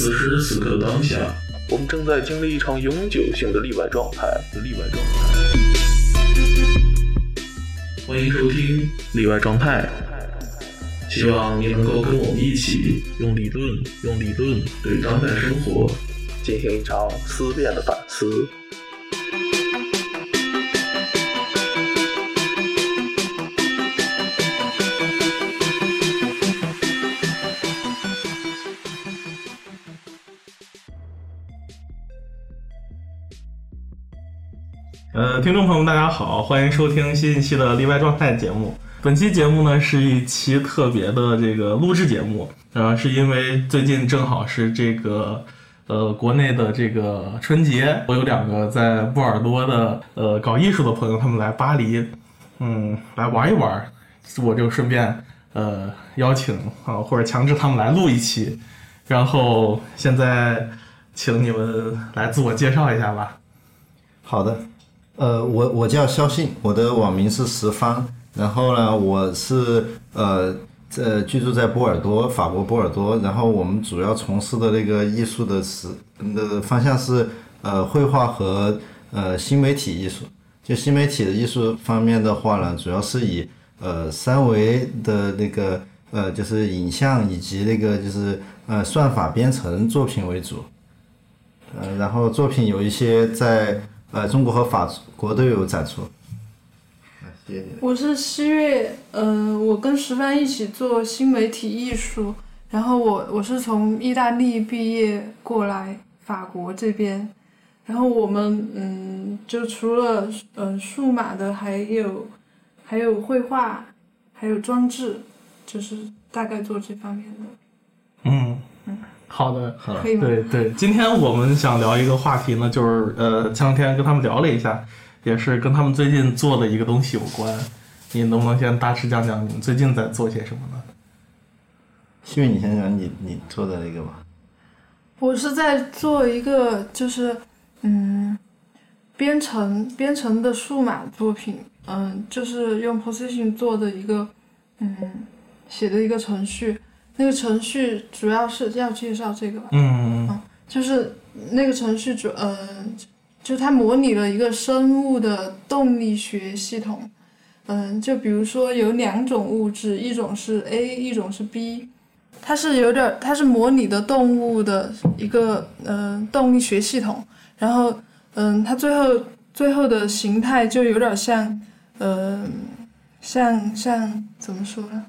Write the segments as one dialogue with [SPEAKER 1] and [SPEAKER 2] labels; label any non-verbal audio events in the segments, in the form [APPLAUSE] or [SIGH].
[SPEAKER 1] 此时此刻当下，
[SPEAKER 2] 我们正在经历一场永久性的例外状态。
[SPEAKER 1] 例外状态。欢迎收听例外状态，希望你能够跟我们一起用理论，用理论对当代生活
[SPEAKER 2] 进行一场思辨的反思。
[SPEAKER 3] 呃，听众朋友们，大家好，欢迎收听新一期的例外状态节目。本期节目呢是一期特别的这个录制节目，呃，是因为最近正好是这个呃国内的这个春节，我有两个在波尔多的呃搞艺术的朋友，他们来巴黎，嗯，来玩一玩，我就顺便呃邀请啊或者强制他们来录一期，然后现在请你们来自我介绍一下吧。
[SPEAKER 4] 好的，呃，我我叫肖信，我的网名是十方，然后呢，我是呃这居住在波尔多，法国波尔多，然后我们主要从事的那个艺术的是的方向是呃绘画和呃新媒体艺术。就新媒体的艺术方面的话呢，主要是以呃三维的那个呃就是影像以及那个就是呃算法编程作品为主。呃，然后作品有一些在呃中国和法国都有展出。啊谢谢。
[SPEAKER 5] 我是西月，嗯、我跟石帆一起做新媒体艺术，然后我我是从意大利毕业过来法国这边，然后我们嗯，就除了嗯数码的，还有还有绘画，还有装置，就是大概做这方面的，
[SPEAKER 3] 嗯，好的，
[SPEAKER 5] 可以吗？
[SPEAKER 3] 对对，今天我们想聊一个话题呢，就是呃，前两天跟他们聊了一下，也是跟他们最近做的一个东西有关。你能不能先大致讲讲你们最近在做些什么呢？
[SPEAKER 4] 希望你先讲你你做的那个吧。
[SPEAKER 5] 我是在做一个就是嗯编程编程的数码作品，嗯，就是用 Position 做的一个嗯写的一个程序。那个程序主要是要介绍这个吧，
[SPEAKER 3] 嗯
[SPEAKER 5] 就是那个程序主呃，就它模拟了一个生物的动力学系统。嗯，就比如说有两种物质，一种是 A，一种是 B。它是有点儿，它是模拟的动物的一个嗯、呃动力学系统，然后嗯，它最后最后的形态就有点像，嗯、像像怎么说呢？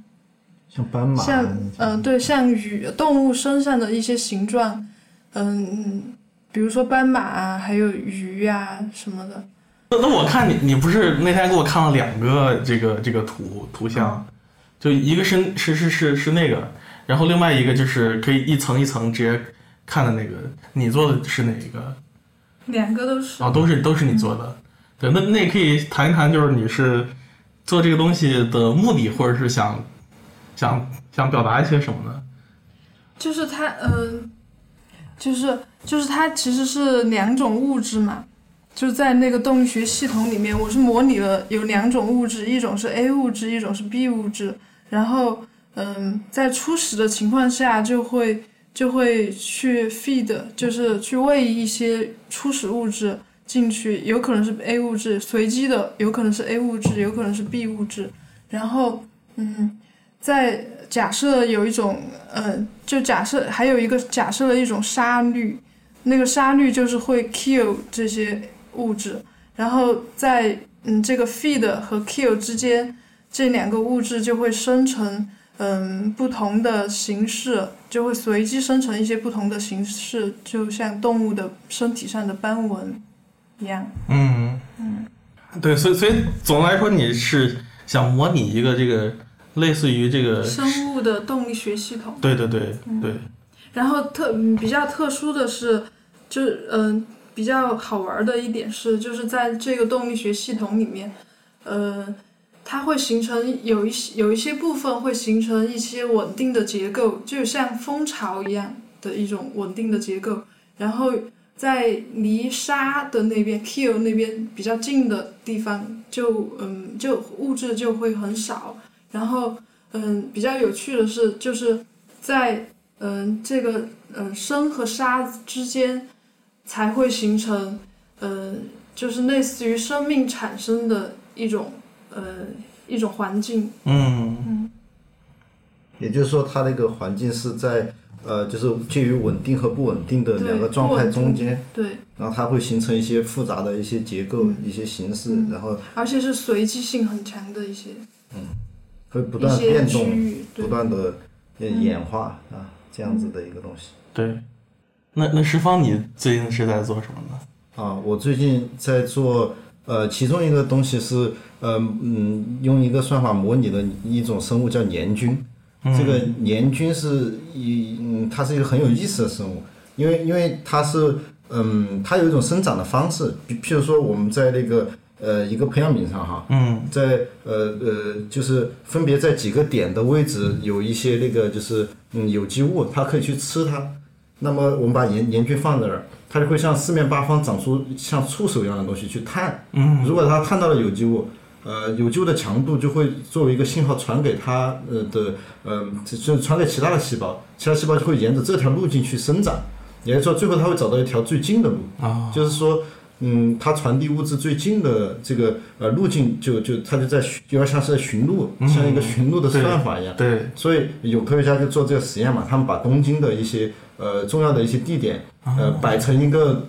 [SPEAKER 4] 像斑马，
[SPEAKER 5] 像嗯、对，像鱼动物身上的一些形状，嗯，比如说斑马啊，还有鱼啊、什么的。
[SPEAKER 3] 那那我看你你不是那天给我看了两个这个这个图图像，就一个是是是是是那个，然后另外一个就是可以一层一层直接看的那个，你做的是哪一个？
[SPEAKER 5] 两个都是
[SPEAKER 3] 啊，都是都是你做的。对，那那可以谈一谈，就是你是做这个东西的目的，或者是想想想表达一些什么呢？
[SPEAKER 5] 就是它，嗯、就是就是它其实是两种物质嘛，就在那个动力学系统里面，我是模拟了有两种物质，一种是 A 物质，一种是 B 物质，然后嗯，在初始的情况下就会就会去 feed，就是去喂一些初始物质进去，有可能是 A 物质，随机的有可能是 A 物质，有可能是 B 物质，然后嗯，在假设有一种，呃，就假设还有一个假设了一种沙律，那个沙律就是会 kill 这些物质，然后在嗯这个 feed 和 kill 之间，这两个物质就会生成嗯不同的形式，就会随机生成一些不同的形式，就像动物的身体上的斑纹一样。
[SPEAKER 3] 嗯嗯，对，所以所以总的来说，你是想模拟一个这个类似于这个，
[SPEAKER 5] 生物的动力学系统。
[SPEAKER 3] 对对对对，
[SPEAKER 5] 然后特嗯比较特殊的是，就是嗯、比较好玩的一点是，就是在这个动力学系统里面，呃，它会形成有一些有一些部分会形成一些稳定的结构，就像蜂巢一样的一种稳定的结构。然后在离沙的那边 kill 那边比较近的地方就，嗯就物质就会很少。然后嗯比较有趣的是，就是在嗯、这个嗯生和沙之间才会形成，嗯，就是类似于生命产生的一种呃一种环境。
[SPEAKER 3] 嗯。
[SPEAKER 4] 也就是说，它那个环境是在呃，就是介于稳定和不稳定的两个状态中间，
[SPEAKER 5] 对，
[SPEAKER 4] 然后它会形成一些复杂的一些结构、一些形式，然后
[SPEAKER 5] 而且是随机性很强的一些
[SPEAKER 4] 会不断变动，不，断的演化啊，这样子的一个东西。
[SPEAKER 3] 对。那那石方，你最近是在做什么呢？
[SPEAKER 4] 啊，我最近在做，呃，其中一个东西是，呃，嗯，用一个算法模拟的一种生物叫年菌。这个年菌是一，嗯，它是一个很有意思的生物，因为因为它是，嗯，它有一种生长的方式，比譬如说我们在那个呃一个培养皿上哈，
[SPEAKER 3] 嗯
[SPEAKER 4] 在呃呃，就是分别在几个点的位置有一些那个就是嗯有机物，它可以去吃它。那么我们把盐盐菌放在那儿，它就会向四面八方长出像触手一样的东西去探。
[SPEAKER 3] 嗯
[SPEAKER 4] 如果它探到了有机物，呃，有机物的强度就会作为一个信号传给它呃的呃，就就传给其他的细胞，其他细胞就会沿着这条路径去生长。也就是说，最后它会找到一条最近的路。
[SPEAKER 3] 啊
[SPEAKER 4] 就是说，嗯，它传递物质最近的这个呃路径就，就它就在寻有点像是在寻路，像一个寻路的算法一样。
[SPEAKER 3] 对，
[SPEAKER 4] 所以有科学家就做这个实验嘛，他们把东京的一些呃重要的一些地点，呃摆成一个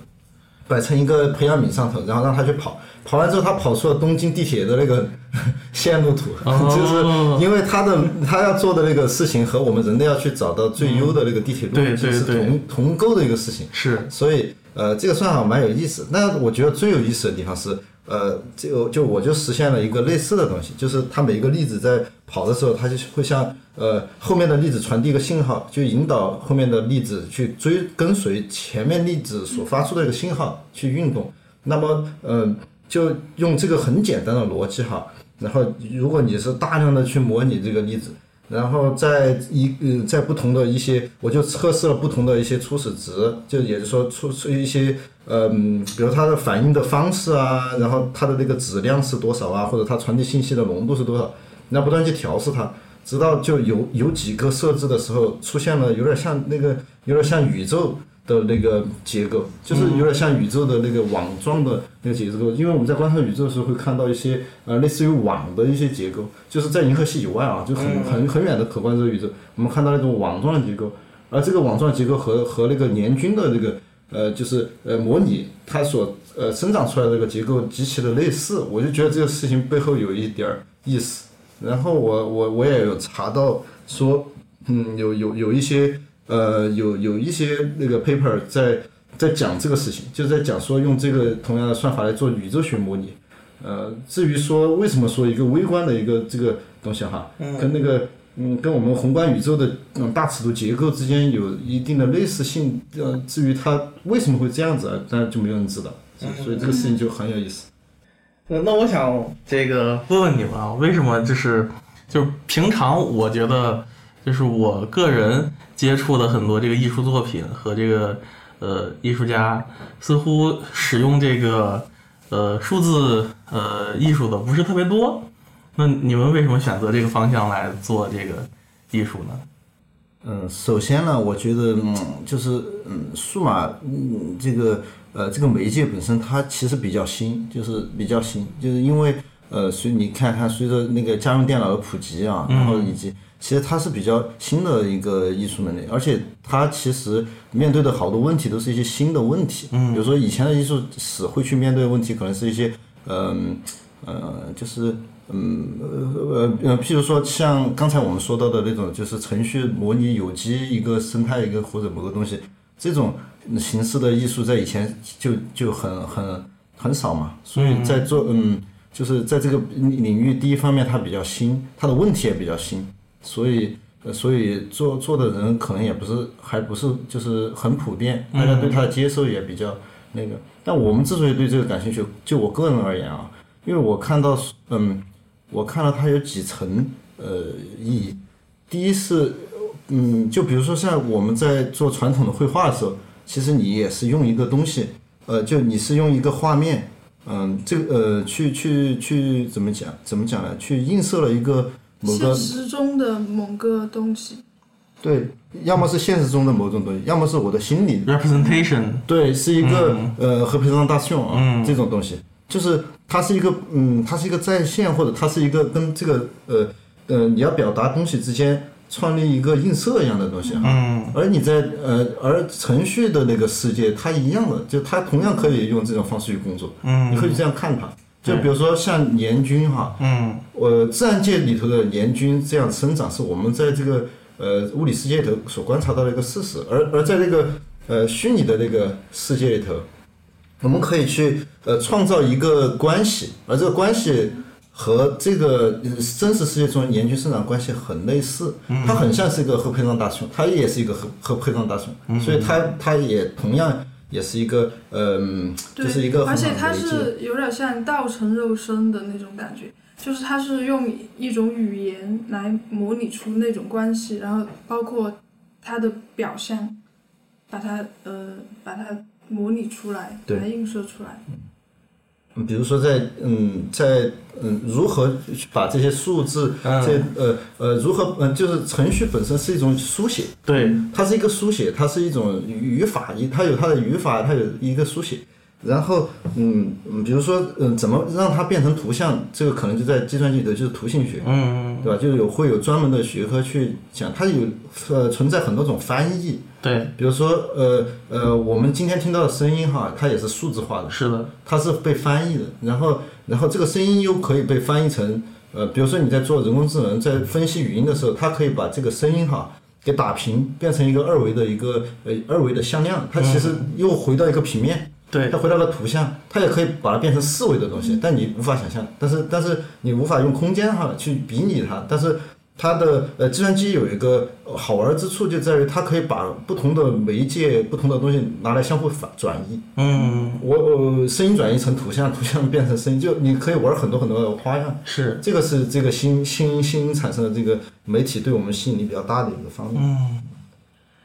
[SPEAKER 4] 摆成一个培养皿上头，然后让他去跑，跑完之后他跑出了东京地铁的那个 [LAUGHS] 线路图，
[SPEAKER 3] 哦。
[SPEAKER 4] 就是因为他的他要做的那个事情和我们人类要去找到最优的那个地铁路
[SPEAKER 3] 对对对。
[SPEAKER 4] 是同同构的一个事情。
[SPEAKER 3] 是，
[SPEAKER 4] 所以呃，这个算法蛮有意思。那我觉得最有意思的地方是，呃，这个就我就实现了一个类似的东西，就是它每一个粒子在跑的时候，它就会向呃后面的粒子传递一个信号，就引导后面的粒子去追跟随前面粒子所发出的一个信号去运动。那么，呃，就用这个很简单的逻辑哈，然后如果你是大量的去模拟这个粒子，然后在一呃在不同的一些，我就测试了不同的一些初始值，就也就是说出出一些嗯，比如它的反应的方式啊，然后它的那个质量是多少啊，或者它传递信息的浓度是多少，那不断去调试它，直到就有有几个设置的时候出现了有点像那个有点像宇宙。的那个结构，就是有点像宇宙的那个网状的那个结构，因为我们在观察宇宙的时候会看到一些呃类似于网的一些结构，就是在银河系以外啊，就很很很远的可观测宇宙，我们看到那种网状的结构，而这个网状结构和和那个年均的这个呃就是呃模拟它所呃生长出来的这个结构极其的类似，我就觉得这个事情背后有一点儿意思。然后我我我也有查到说，嗯，有有有一些呃有有一些那个 paper 在在讲这个事情，就是在讲说用这个同样的算法来做宇宙学模拟。呃，至于说为什么说一个微观的一个这个东西哈，跟那个嗯跟我们宏观宇宙的嗯大尺度结构之间有一定的类似性，呃，至于它为什么会这样子啊，当然就没有人知道，所以这个事情就很有意思。
[SPEAKER 3] 那那我想这个问问你们啊，为什么就是就是平常我觉得就是我个人接触的很多这个艺术作品和这个呃艺术家似乎使用这个呃数字呃艺术的不是特别多，那你们为什么选择这个方向来做这个艺术呢？
[SPEAKER 4] 嗯，首先呢，我觉得，嗯，就是，嗯，数码，嗯，这个，呃，这个媒介本身它其实比较新，就是比较新，就是因为，呃，随你看看，随着那个家用电脑的普及啊，然后以及，其实它是比较新的一个艺术门类，而且它其实面对的好多问题都是一些新的问题，嗯，比如说以前的艺术史会去面对的问题，可能是一些，嗯，呃，就是。嗯呃呃，譬如说像刚才我们说到的那种，就是程序模拟有机一个生态一个或者某个东西，这种形式的艺术在以前就就很很很少嘛，所以在做嗯，就是在这个领域，第一方面它比较新，它的问题也比较新，所以呃所以做做的人可能也不是还不是就是很普遍，大家对它的接受也比较那个。但我们之所以对这个感兴趣，就我个人而言啊，因为我看到嗯。我看到它有几层呃意义，第一是，嗯，就比如说像我们在做传统的绘画的时候，其实你也是用一个东西，呃，就你是用一个画面，嗯，这个呃去去去怎么讲怎么讲呢？去映射了一个某个
[SPEAKER 5] 现实中的某个东西，
[SPEAKER 4] 对，要么是现实中的某种东西，要么是我的心理。
[SPEAKER 3] Representation，
[SPEAKER 4] 对，是一个、呃和平常大秀啊、这种东西，就是它是一个嗯，它是一个在线，或者它是一个跟这个呃呃你要表达东西之间创立一个映射一样的东西哈。
[SPEAKER 3] 嗯。
[SPEAKER 4] 而你在呃而程序的那个世界，它一样的，就它同样可以用这种方式去工作。
[SPEAKER 3] 嗯。
[SPEAKER 4] 你可以这样看它。就比如说像年均哈，
[SPEAKER 3] 嗯。
[SPEAKER 4] 呃，自然界里头的年均这样生长，是我们在这个呃物理世界里头所观察到的一个事实，而而在这个呃虚拟的那个世界里头，我们可以去呃创造一个关系，而这个关系和这个呃真实世界中年均生长关系很类似，它很像是一个核配上大熊，它也是一个核核配上大熊，所以它它也同样也是一个嗯、
[SPEAKER 5] 对，
[SPEAKER 4] 就是一个很
[SPEAKER 5] 而且它是有点像道成肉身的那种感觉，就是它是用一种语言来模拟出那种关系，然后包括它的表象，把它呃把它模拟出来，把
[SPEAKER 4] 对
[SPEAKER 5] 它映射出来。
[SPEAKER 4] 嗯比如说在嗯在嗯如何把这些数字
[SPEAKER 3] 嗯
[SPEAKER 4] 这呃呃如何嗯就是程序本身是一种书写，
[SPEAKER 3] 对，
[SPEAKER 4] 它是一个书写，它是一种语语法，一它有它的语法，它有一个书写。然后，嗯，嗯比如说，嗯，怎么让它变成图像？这个可能就在计算机里头就是图形学，
[SPEAKER 3] 嗯
[SPEAKER 4] 对吧？就有会有专门的学科去讲，它有呃存在很多种翻译，
[SPEAKER 3] 对，
[SPEAKER 4] 比如说，呃呃，我们今天听到的声音哈，它也是数字化的，
[SPEAKER 3] 是的，
[SPEAKER 4] 它是被翻译的，然后然后这个声音又可以被翻译成，呃，比如说你在做人工智能，在分析语音的时候，它可以把这个声音哈给打平，变成一个二维的一个呃二维的向量，它其实又回到一个平面，
[SPEAKER 3] 对。
[SPEAKER 4] 它，回到了图像，它也可以把它变成四维的东西，但你无法想象，但是但是你无法用空间哈去比拟它，但是它的呃计算机有一个呃好玩之处就在于它可以把不同的媒介、不同的东西拿来相互反转移。
[SPEAKER 3] 嗯
[SPEAKER 4] 我我声音转移成图像，图像变成声音，就你可以玩很多很多的花样。
[SPEAKER 3] 是，
[SPEAKER 4] 这个是这个新新新产生的这个媒体对我们吸引力比较大的一个方面。
[SPEAKER 3] 嗯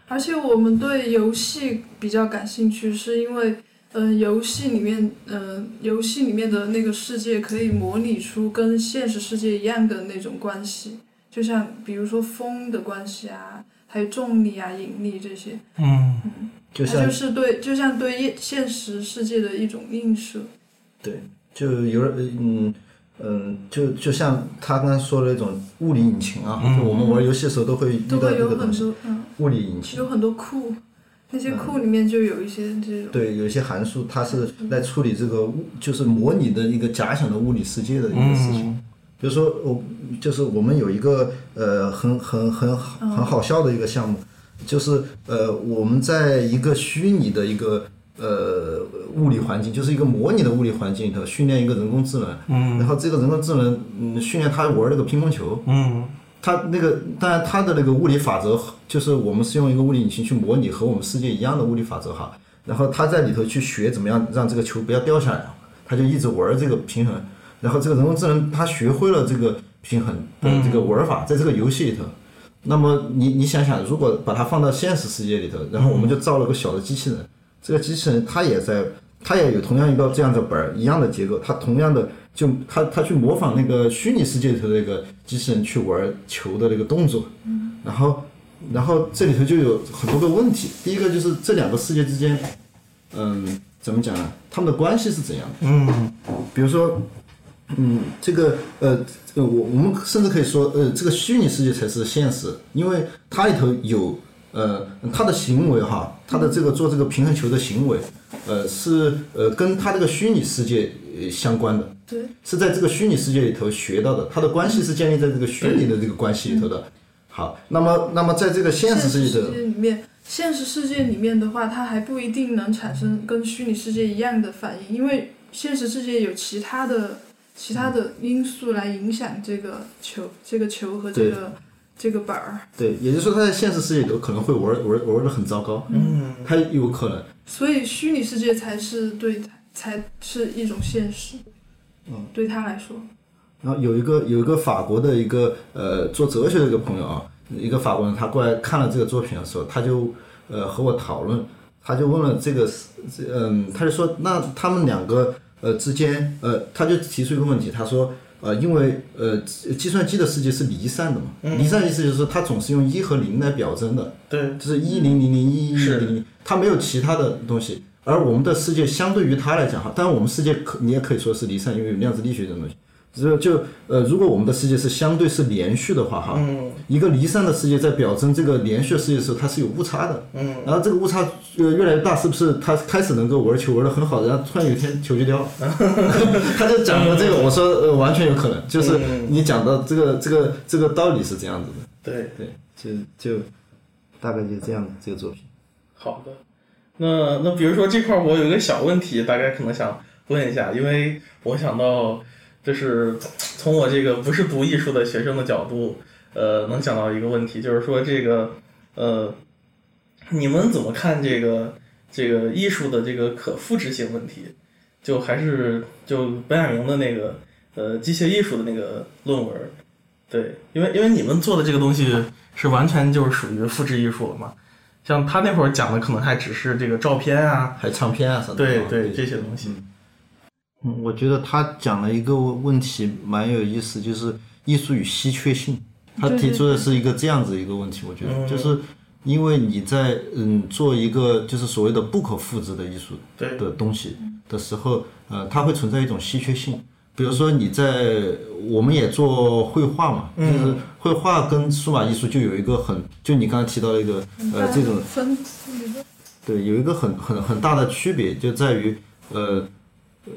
[SPEAKER 5] 而且我们对游戏比较感兴趣，是因为，嗯、游戏里面，嗯、游戏里面的那个世界可以模拟出跟现实世界一样的那种关系，就像比如说风的关系啊，还有重力啊、引力这些，
[SPEAKER 3] 嗯
[SPEAKER 4] 就像
[SPEAKER 5] 它就是对，就像对现现实世界的一种映射。
[SPEAKER 4] 对，就有点嗯嗯，就就像他刚才说的那种物理引擎啊，就我们玩游戏的时候都会遇到
[SPEAKER 5] 都会有
[SPEAKER 4] 这个东西，
[SPEAKER 5] 很多，嗯，
[SPEAKER 4] 物理引擎。
[SPEAKER 5] 有很多库，那些库里面就有一些这种，
[SPEAKER 4] 对，有一些函数它是来处理这个物，就是模拟的一个假想的物理世界的一个事情。
[SPEAKER 3] 嗯
[SPEAKER 4] 比如说，我就是我们有一个呃很很很很好笑的一个项目，就是呃我们在一个虚拟的一个呃物理环境，就是一个模拟的物理环境里头训练一个人工智能，
[SPEAKER 3] 嗯。
[SPEAKER 4] 然后这个人工智能嗯训练它玩那个乒乓球，
[SPEAKER 3] 嗯。
[SPEAKER 4] 它那个当然它的那个物理法则就是我们是用一个物理引擎去模拟和我们世界一样的物理法则哈，然后它在里头去学怎么样让这个球不要掉下来，它就一直玩这个平衡，然后这个人工智能它学会了这个平衡的这个玩法，在这个游戏里头。那么你你想想，如果把它放到现实世界里头，然后我们就造了个小的机器人，这个机器人它也在，它也有同样一个这样的本儿，一样的结构，它同样的就它它去模仿那个虚拟世界里头的那个机器人去玩球的那个动作，然后然后这里头就有很多个问题，第一个就是这两个世界之间，嗯，怎么讲呢？他们的关系是怎样的？
[SPEAKER 3] 嗯
[SPEAKER 4] 比如说，嗯，这个呃，呃我我们甚至可以说，呃，这个虚拟世界才是现实，因为它里头有呃，他的行为哈，他的这个做这个平衡球的行为，呃，是呃跟他这个虚拟世界呃相关的，
[SPEAKER 5] 对，
[SPEAKER 4] 是在这个虚拟世界里头学到的，他的关系是建立在这个虚拟的这个关系里头的。好，那么那么在这个现实世界
[SPEAKER 5] 世界里面，现实世界里面的话，它还不一定能产生跟虚拟世界一样的反应，因为现实世界有其他的其他的因素来影响这个球、这个球和这个这个板儿，
[SPEAKER 4] 对，也就是说，他在现实世界里头可能会玩玩玩的很糟糕，
[SPEAKER 3] 嗯。
[SPEAKER 4] 他有可能。
[SPEAKER 5] 所以虚拟世界才是对它才是一种现实。
[SPEAKER 4] 嗯，
[SPEAKER 5] 对他来说，
[SPEAKER 4] 然后有一个有一个法国的一个呃做哲学的一个朋友啊，一个法国人，他过来看了这个作品的时候，他就呃和我讨论，他就问了这个这嗯，他就说那他们两个呃之间呃，他就提出一个问题，他说呃，因为呃，计算机的世界是离散的嘛，
[SPEAKER 3] 嗯
[SPEAKER 4] 离散意思就是它总是用一和零来表征的，
[SPEAKER 3] 对，
[SPEAKER 4] 就是一零零零一一
[SPEAKER 3] 是
[SPEAKER 4] 零零，它没有其他的东西。而我们的世界相对于它来讲哈，当然我们世界可你也可以说是离散，因为有量子力学这种东西。就就呃，如果我们的世界是相对是连续的话哈，
[SPEAKER 3] 嗯
[SPEAKER 4] 一个离散的世界在表征这个连续的世界的时候，它是有误差的。
[SPEAKER 3] 嗯，
[SPEAKER 4] 然后这个误差呃越来越大，是不是它开始能够玩球玩的很好，然后突然有一天球就掉了？[LAUGHS] 他就讲了这个，我说呃完全有可能，就是
[SPEAKER 3] 嗯
[SPEAKER 4] 你讲的这个这个这个道理是这样子的。
[SPEAKER 3] 对，
[SPEAKER 4] 对，就就大概就这样的这个作品。
[SPEAKER 3] 好的。那那比如说这块我有一个小问题，大概可能想问一下，因为我想到就是从我这个不是读艺术的学生的角度，呃，能想到一个问题，就是说这个呃，你们怎么看这个这个艺术的这个可复制性问题？就还是就本雅明的那个呃机械艺术的那个论文，对，因为因为你们做的这个东西是完全就是属于复制艺术了嘛。像他那会儿讲的，可能还只是这个照片啊，
[SPEAKER 4] 还有唱片啊什么的。
[SPEAKER 3] 对
[SPEAKER 4] 啊
[SPEAKER 3] 对这些东西。
[SPEAKER 4] 嗯，我觉得他讲了一个问题蛮有意思，就是艺术与稀缺性。他提出的是一个这样子一个问题，我觉得
[SPEAKER 3] 嗯
[SPEAKER 4] 就是因为你在嗯做一个就是所谓的不可复制的艺术
[SPEAKER 3] 对
[SPEAKER 4] 的东西的时候，呃，它会存在一种稀缺性。比如说你在我们也做绘画嘛，就是绘画跟数码艺术就有一个很，就你刚才提到的一个呃这种
[SPEAKER 5] 分
[SPEAKER 4] 对，有一个很很很大的区别，就在于，呃，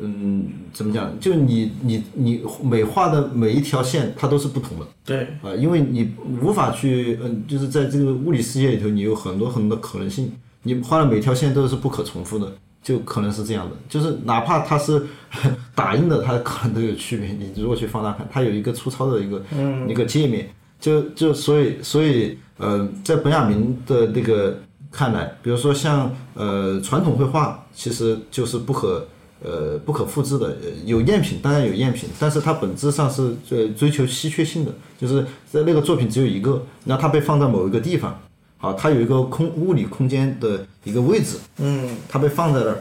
[SPEAKER 4] 嗯，怎么讲？就你你你每画的每一条线，它都是不同的
[SPEAKER 3] 对
[SPEAKER 4] 啊、因为你无法去，嗯、就是在这个物理世界里头，你有很多很多的可能性，你画的每条线都是不可重复的，就可能是这样的。就是哪怕它是 [LAUGHS] 打印的，它可能都有区别。你如果去放大看，它有一个粗糙的一个、一个界面，就就所以所以呃，在本雅明的那个看来，比如说像呃传统绘画，其实就是不可呃不可复制的，呃有赝品当然有赝品，但是它本质上是呃追求稀缺性的，就是在那个作品只有一个，那它被放在某一个地方，好，它有一个空物理空间的一个位置，
[SPEAKER 3] 嗯。
[SPEAKER 4] 它被放在那儿，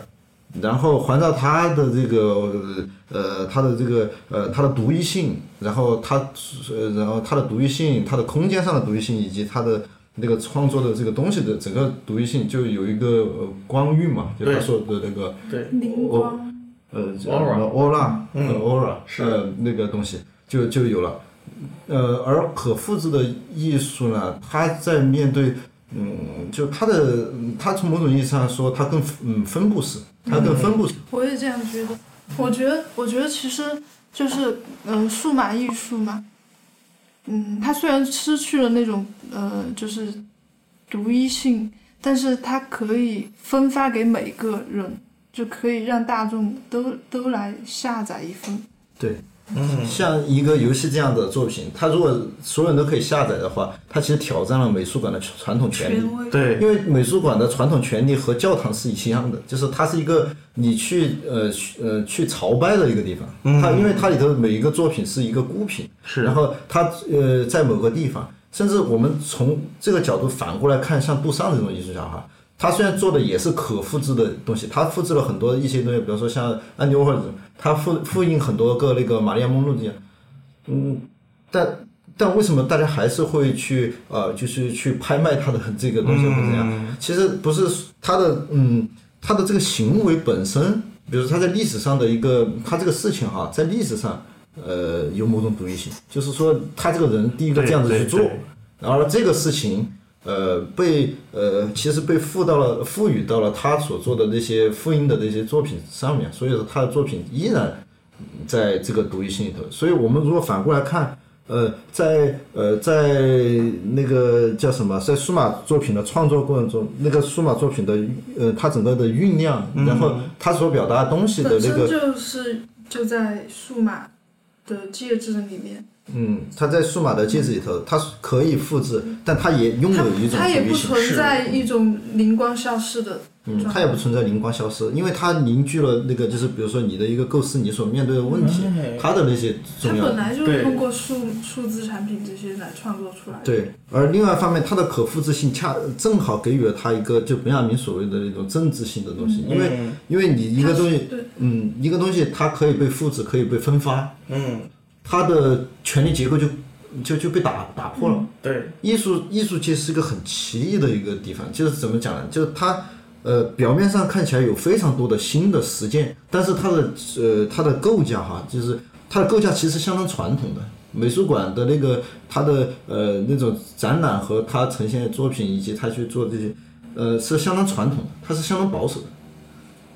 [SPEAKER 4] 然后环绕它的这个呃它的这个呃它的独一性，然后它呃然后它的独一性，它的空间上的独一性，以及它的那个创作的这个东西的整个独一性，就有一个呃光晕嘛，就他说的那个
[SPEAKER 3] 对，
[SPEAKER 5] 灵光，
[SPEAKER 4] 呃
[SPEAKER 3] 嗯
[SPEAKER 4] 呃 aura
[SPEAKER 3] 是
[SPEAKER 4] 呃那个东西就就有了。呃，而可复制的艺术呢，它在面对，嗯，就它的，嗯它从某种意义上说，它更嗯分布式，它更分布式。
[SPEAKER 5] 我也这样觉得。我觉得，我觉得其实就是，嗯、数码艺术嘛，嗯，它虽然失去了那种呃，就是独一性，但是它可以分发给每个人，就可以让大众都都来下载一份。
[SPEAKER 4] 对，
[SPEAKER 3] 嗯
[SPEAKER 4] 像一个游戏这样的作品，它如果所有人都可以下载的话，它其实挑战了美术馆的传统权利。
[SPEAKER 3] 对
[SPEAKER 4] 因为美术馆的传统权利和教堂是一样的，就是它是一个你去呃去呃去朝拜的一个地方。它因为它里头每一个作品是一个孤品，
[SPEAKER 3] 是
[SPEAKER 4] 然后它呃在某个地方，甚至我们从这个角度反过来看，像杜尚这种艺术家哈，他虽然做的也是可复制的东西，他复制了很多一些东西，比如说像安迪沃霍尔，他复复印很多个那个玛利亚梦露这样，嗯，但但为什么大家还是会去呃，就是去拍卖他的这个东西或者怎样？其实不是他的嗯，他的这个行为本身，比如说他在历史上的一个，他这个事情哈，在历史上呃有某种独立性，就是说他这个人第一个这样子去做然后这个事情。呃，被呃，其实被赋到了赋予到了他所做的那些复印的那些作品上面，所以说他的作品依然在这个独一性里头。所以我们如果反过来看，呃，在呃在那个叫什么，在数码作品的创作过程中，那个数码作品的呃它整个的酝酿，然后它所表达的东西的
[SPEAKER 5] 本身
[SPEAKER 4] 那个，
[SPEAKER 5] 就是就在数码的介质里面，
[SPEAKER 4] 嗯，它在数码的介质里头，它是可以复制，但它也拥有一种
[SPEAKER 5] 它也不。存在一种灵光消失的
[SPEAKER 4] 嗯，它也不存在灵光消失，因为它凝聚了那个，就是比如说你的一个构思，你所面对的问题，
[SPEAKER 3] 哎
[SPEAKER 4] 它的那些重要它
[SPEAKER 5] 本来就是通过数数字产品这些来创作出来的。
[SPEAKER 4] 对，而另外一方面，它的可复制性恰正好给予了它一个就本雅明所谓的那种政治性的东西，因为因为你一个东西，嗯，一个东西它可以被复制，可以被分发，
[SPEAKER 3] 嗯
[SPEAKER 4] 它的权力结构就就就被打打破了。
[SPEAKER 3] 对，
[SPEAKER 4] 艺术艺术界是一个很奇异的一个地方，就是怎么讲呢？就是它呃表面上看起来有非常多的新的实践，但是它的呃它的构架哈，就是它的构架其实相当传统的。美术馆的那个它的呃那种展览和它呈现的作品以及它去做这些呃是相当传统的，它是相当保守的。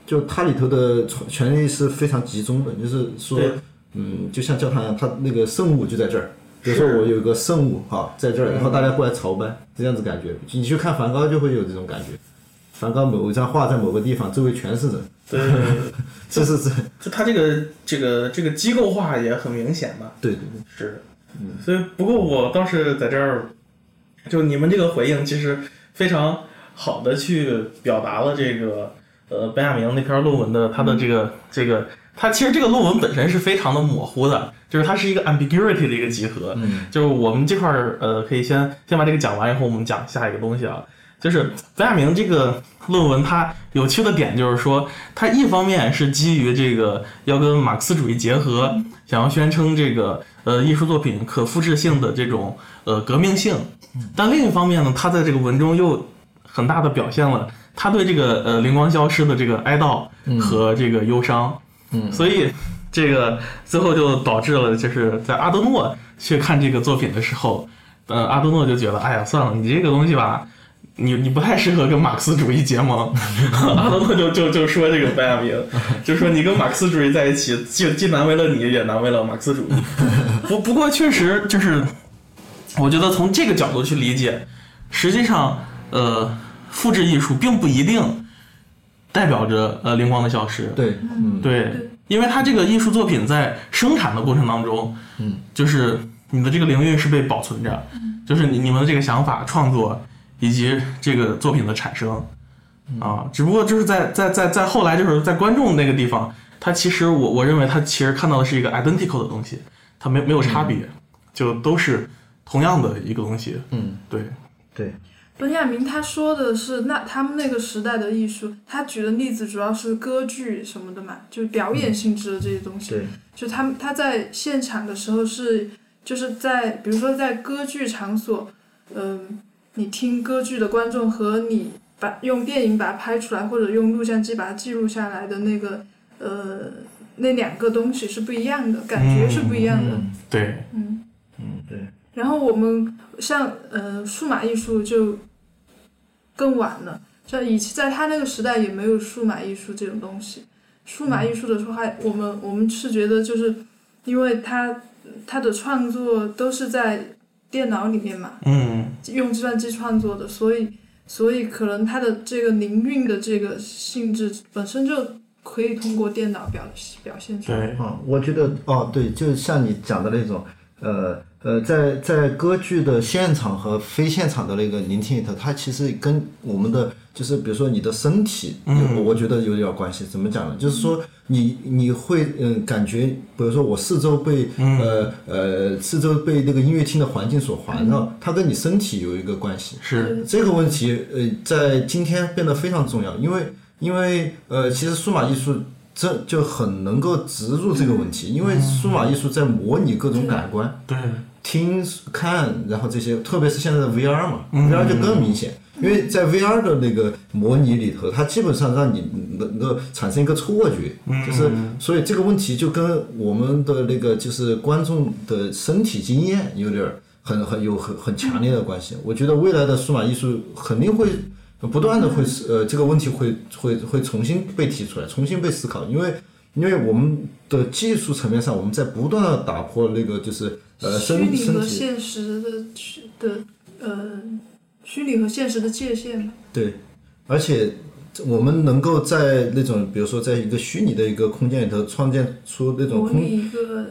[SPEAKER 4] 就它里头的权权力是非常集中的，就是说
[SPEAKER 3] 对，
[SPEAKER 4] 嗯，就像教堂一样，它那个圣物就在这儿。比如说我有一个圣物哈，在这儿，然后大家过来朝拜，这样子感觉。你去看梵高就会有这种感觉，梵高某一张画在某个地方，周围全是人，
[SPEAKER 3] 对对对，[LAUGHS]
[SPEAKER 4] 这是这，
[SPEAKER 3] 就他这个这个这个机构化也很明显嘛。
[SPEAKER 4] 对对对，
[SPEAKER 3] 是。嗯，所以不过我倒是在这儿，就你们这个回应其实非常好的去表达了这个呃本雅明那篇论文的他的这个这个，它其实这个论文本身是非常的模糊的，就是它是一个 ambiguity 的一个集合，
[SPEAKER 4] 嗯，
[SPEAKER 3] 就是我们这块儿呃可以先先把这个讲完以后，我们讲下一个东西啊。就是本雅明这个论文，它有趣的点就是说，它一方面是基于这个要跟马克思主义结合，想要宣称这个呃艺术作品可复制性的这种呃革命性，但另一方面呢，他在这个文中又很大的表现了他对这个呃灵光消失的这个哀悼和这个忧伤，
[SPEAKER 4] 嗯嗯
[SPEAKER 3] 所以这个最后就导致了就是在阿德诺去看这个作品的时候，呃，阿德诺就觉得，哎呀，算了，你这个东西吧。你你不太适合跟马克思主义结盟，[LAUGHS] 阿德诺就就就说这个本雅明，就说你跟马克思主义在一起，既既难为了你，也难为了马克思主义。[LAUGHS] 不不过确实就是，我觉得从这个角度去理解，实际上呃，复制艺术并不一定代表着呃灵光的消失。
[SPEAKER 4] 对，嗯，
[SPEAKER 3] 对，因为它这个艺术作品在生产的过程当中，
[SPEAKER 4] 嗯，
[SPEAKER 3] 就是你的这个灵韵是被保存着，就是你你们的这个想法创作以及这个作品的产生，啊，只不过就是在在在在后来就是在观众那个地方，他其实我我认为他其实看到的是一个 identical 的东西，它没没有差别，就都是同样的一个东西，
[SPEAKER 4] 嗯，
[SPEAKER 3] 对，
[SPEAKER 4] 对，
[SPEAKER 5] 本雅明他说的是那他们那个时代的艺术，他举的例子主要是歌剧什么的嘛，就是表演性质的这些东西。
[SPEAKER 4] 对，
[SPEAKER 5] 就他们他在现场的时候是就是在比如说在歌剧场所，嗯、你听歌剧的观众和你把用电影把它拍出来，或者用录像机把它记录下来的那个呃那两个东西是不一样的，感觉是不一样的。
[SPEAKER 4] 嗯
[SPEAKER 3] 对，
[SPEAKER 5] 嗯
[SPEAKER 4] 嗯，对，
[SPEAKER 5] 然后我们像呃数码艺术就更晚了，在以前在他那个时代也没有数码艺术这种东西。数码艺术的时候还我们我们是觉得就是因为他他的创作都是在电脑里面嘛，
[SPEAKER 3] 嗯，
[SPEAKER 5] 用计算机创作的，所以所以可能他的这个灵韵的这个性质本身就可以通过电脑表表现出来。
[SPEAKER 3] 对，
[SPEAKER 4] 啊，我觉得哦，对，就像你讲的那种，呃呃，在在歌剧的现场和非现场的那个聆听里头，它其实跟我们的就是比如说你的身体，
[SPEAKER 3] 嗯
[SPEAKER 4] 我觉得有点关系。怎么讲呢？就是说你你会嗯感觉，比如说我四周被、呃呃四周被那个音乐厅的环境所环绕，它跟你身体有一个关系。
[SPEAKER 3] 是，
[SPEAKER 4] 这个问题，呃，在今天变得非常重要，因为因为呃，其实数码艺术这就很能够植入这个问题，因为数码艺术在模拟各种感官，
[SPEAKER 3] 对，
[SPEAKER 4] 听、看，然后这些，特别是现在的 VR 嘛、v r 就更明显。因为在 VR 的那个模拟里头，它基本上让你能够产生一个错觉，就是所以这个问题就跟我们的那个就是观众的身体经验有点儿很很有很很强烈的关系。我觉得未来的数码艺术肯定会不断的会呃这个问题会会会重新被提出来，重新被思考，因为因为我们的技术层面上，我们在不断的打破那个就是呃
[SPEAKER 5] 虚拟
[SPEAKER 4] 身身体
[SPEAKER 5] 和现实的区的呃虚拟和现实的界限嘛。
[SPEAKER 4] 对，而且我们能够在那种比如说在一个虚拟的一个空间里头创建出那种
[SPEAKER 5] 模
[SPEAKER 4] 空
[SPEAKER 5] 拟一个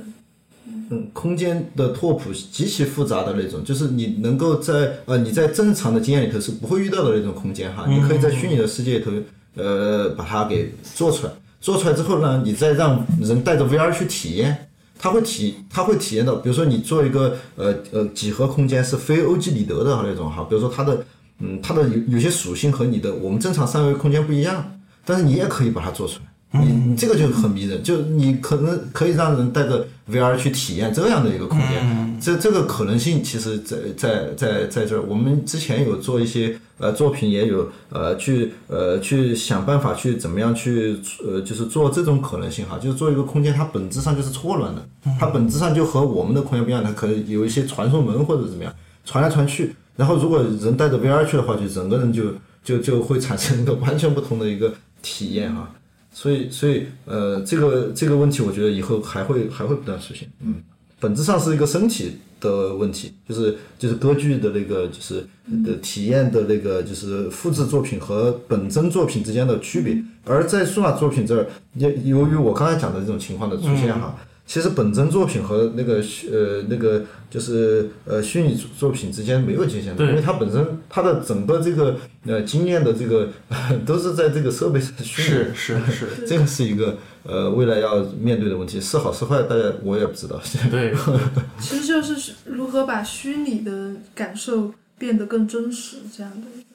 [SPEAKER 4] 嗯。空间的拓扑极其复杂的那种，就是你能够在呃你在正常的经验里头是不会遇到的那种空间哈，你可以在虚拟的世界里头呃把它给做出来，做出来之后呢，你再让人带着 VR 去体验。他会体，他会体验到，比如说你做一个呃呃几何空间是非欧几里得的那种哈，比如说它的嗯它的有有些属性和你的我们正常三维空间不一样，但是你也可以把它做出来，你你这个就很迷人，就你可能可以让人带着 VR 去体验这样的一个空间，这这个可能性其实在在在在这儿。我们之前有做一些呃作品，也有呃去呃去想办法去怎么样去呃就是做这种可能性哈，就是做一个空间，它本质上就是错乱的，它本质上就和我们的空间不一样，它可能有一些传送门或者怎么样传来传去。然后如果人带着 VR 去的话，就整个人就就就会产生一个完全不同的一个体验哈。所以，所以，呃，这个这个问题，我觉得以后还会还会不断出现。嗯，本质上是一个身体的问题，就是就是歌剧的那个就是的体验的那个就是复制作品和本真作品之间的区别。而在数码作品这儿，也由于我刚才讲的这种情况的出现哈。其实本真作品和那个虚呃那个就是呃虚拟作品之间没有界限的，因为它本身它的整个这个呃经验的这个 [LAUGHS] 都是在这个设备上虚拟。
[SPEAKER 3] 是是是，[LAUGHS]
[SPEAKER 4] 这个是一个呃未来要面对的问题，是好是坏，大家我也不知道。
[SPEAKER 3] 对，[LAUGHS]
[SPEAKER 5] 其实就是如何把虚拟的感受变得更真实，这样的一个。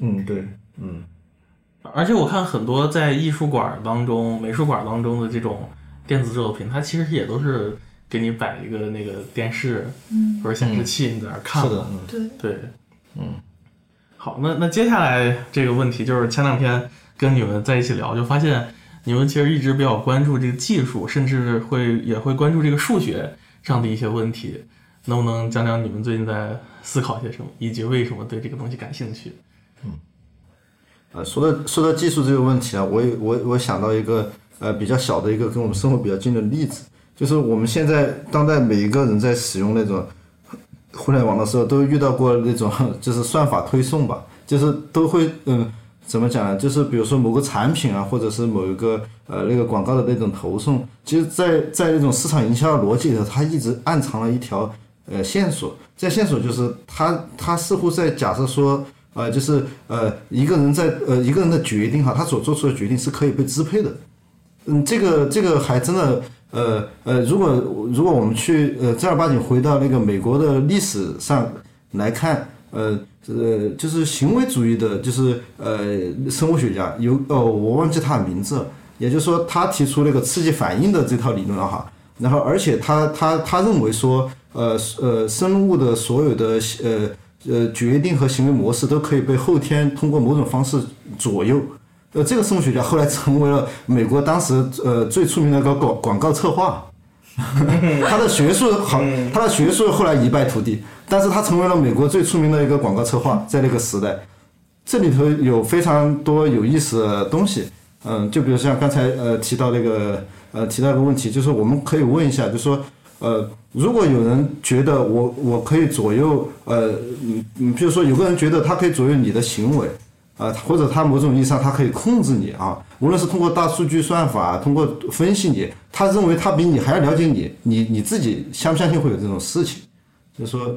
[SPEAKER 4] 嗯，对，嗯。
[SPEAKER 3] 而且我看很多在艺术馆当中、美术馆当中的这种。电子作品，它其实也都是给你摆一个那个电视，
[SPEAKER 5] 嗯，
[SPEAKER 3] 或者显示器，你在那看。
[SPEAKER 4] 是的，
[SPEAKER 5] 对
[SPEAKER 3] 对，
[SPEAKER 4] 嗯。
[SPEAKER 3] 好，那那接下来这个问题就是前两天跟你们在一起聊，就发现你们其实一直比较关注这个技术，甚至会也会关注这个数学上的一些问题。能不能讲讲你们最近在思考些什么，以及为什么对这个东西感兴趣？
[SPEAKER 4] 嗯。呃，说到说到技术这个问题啊，我我我想到一个。呃，比较小的一个跟我们生活比较近的例子，就是我们现在当代每一个人在使用那种互联网的时候，都遇到过那种就是算法推送吧，就是都会嗯，怎么讲呢？就是比如说某个产品啊，或者是某一个呃那个广告的那种投送，其实，在在那种市场营销的逻辑里头，它一直暗藏了一条呃线索，这线索就是它它似乎在假设说，呃，就是呃一个人在呃一个人的决定哈，他所做出的决定是可以被支配的。嗯，这个这个还真的，呃呃，如果如果我们去呃正儿八经回到那个美国的历史上来看，呃呃，就是行为主义的，就是呃生物学家有哦，我忘记他的名字，也就是说他提出那个刺激反应的这套理论哈，然后而且他他他认为说，呃呃生物的所有的呃呃决定和行为模式都可以被后天通过某种方式左右。呃，这个生物学家后来成为了美国当时呃最出名的一个广广告策划，[LAUGHS] [LAUGHS] 他的学术好，他的学术后来一败涂地，但是他成为了美国最出名的一个广告策划，在那个时代，这里头有非常多有意思的东西，嗯，就比如像刚才呃提到那个呃提到一个问题，就是我们可以问一下，就是说呃，如果有人觉得我我可以左右呃嗯嗯，比如说有个人觉得他可以左右你的行为。啊，或者他某种意义上他可以控制你啊，无论是通过大数据算法，通过分析你，他认为他比你还要了解你，你你自己相不相信会有这种事情？就是说，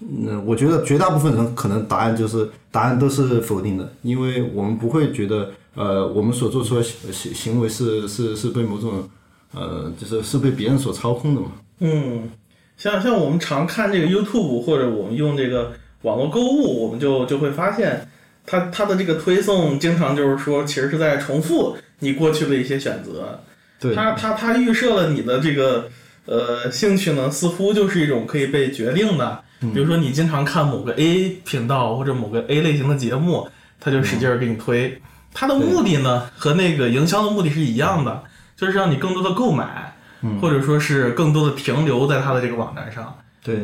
[SPEAKER 4] 嗯，我觉得绝大部分人可能答案就是答案都是否定的，因为我们不会觉得，呃，我们所做出的行行为是是是被某种，呃，就是是被别人所操控的嘛。
[SPEAKER 3] 嗯，像像我们常看这个 YouTube 或者我们用这个网络购物，我们就就会发现。它它的这个推送经常就是说，其实是在重复你过去的一些选择。
[SPEAKER 4] 对，
[SPEAKER 3] 它它它预设了你的这个呃兴趣呢，似乎就是一种可以被决定的。比如说你经常看某个 A 频道或者某个 A 类型的节目，它就使劲儿给你推。它的目的呢，和那个营销的目的是一样的，就是让你更多的购买，或者说是更多的停留在它的这个网站上。
[SPEAKER 4] 对，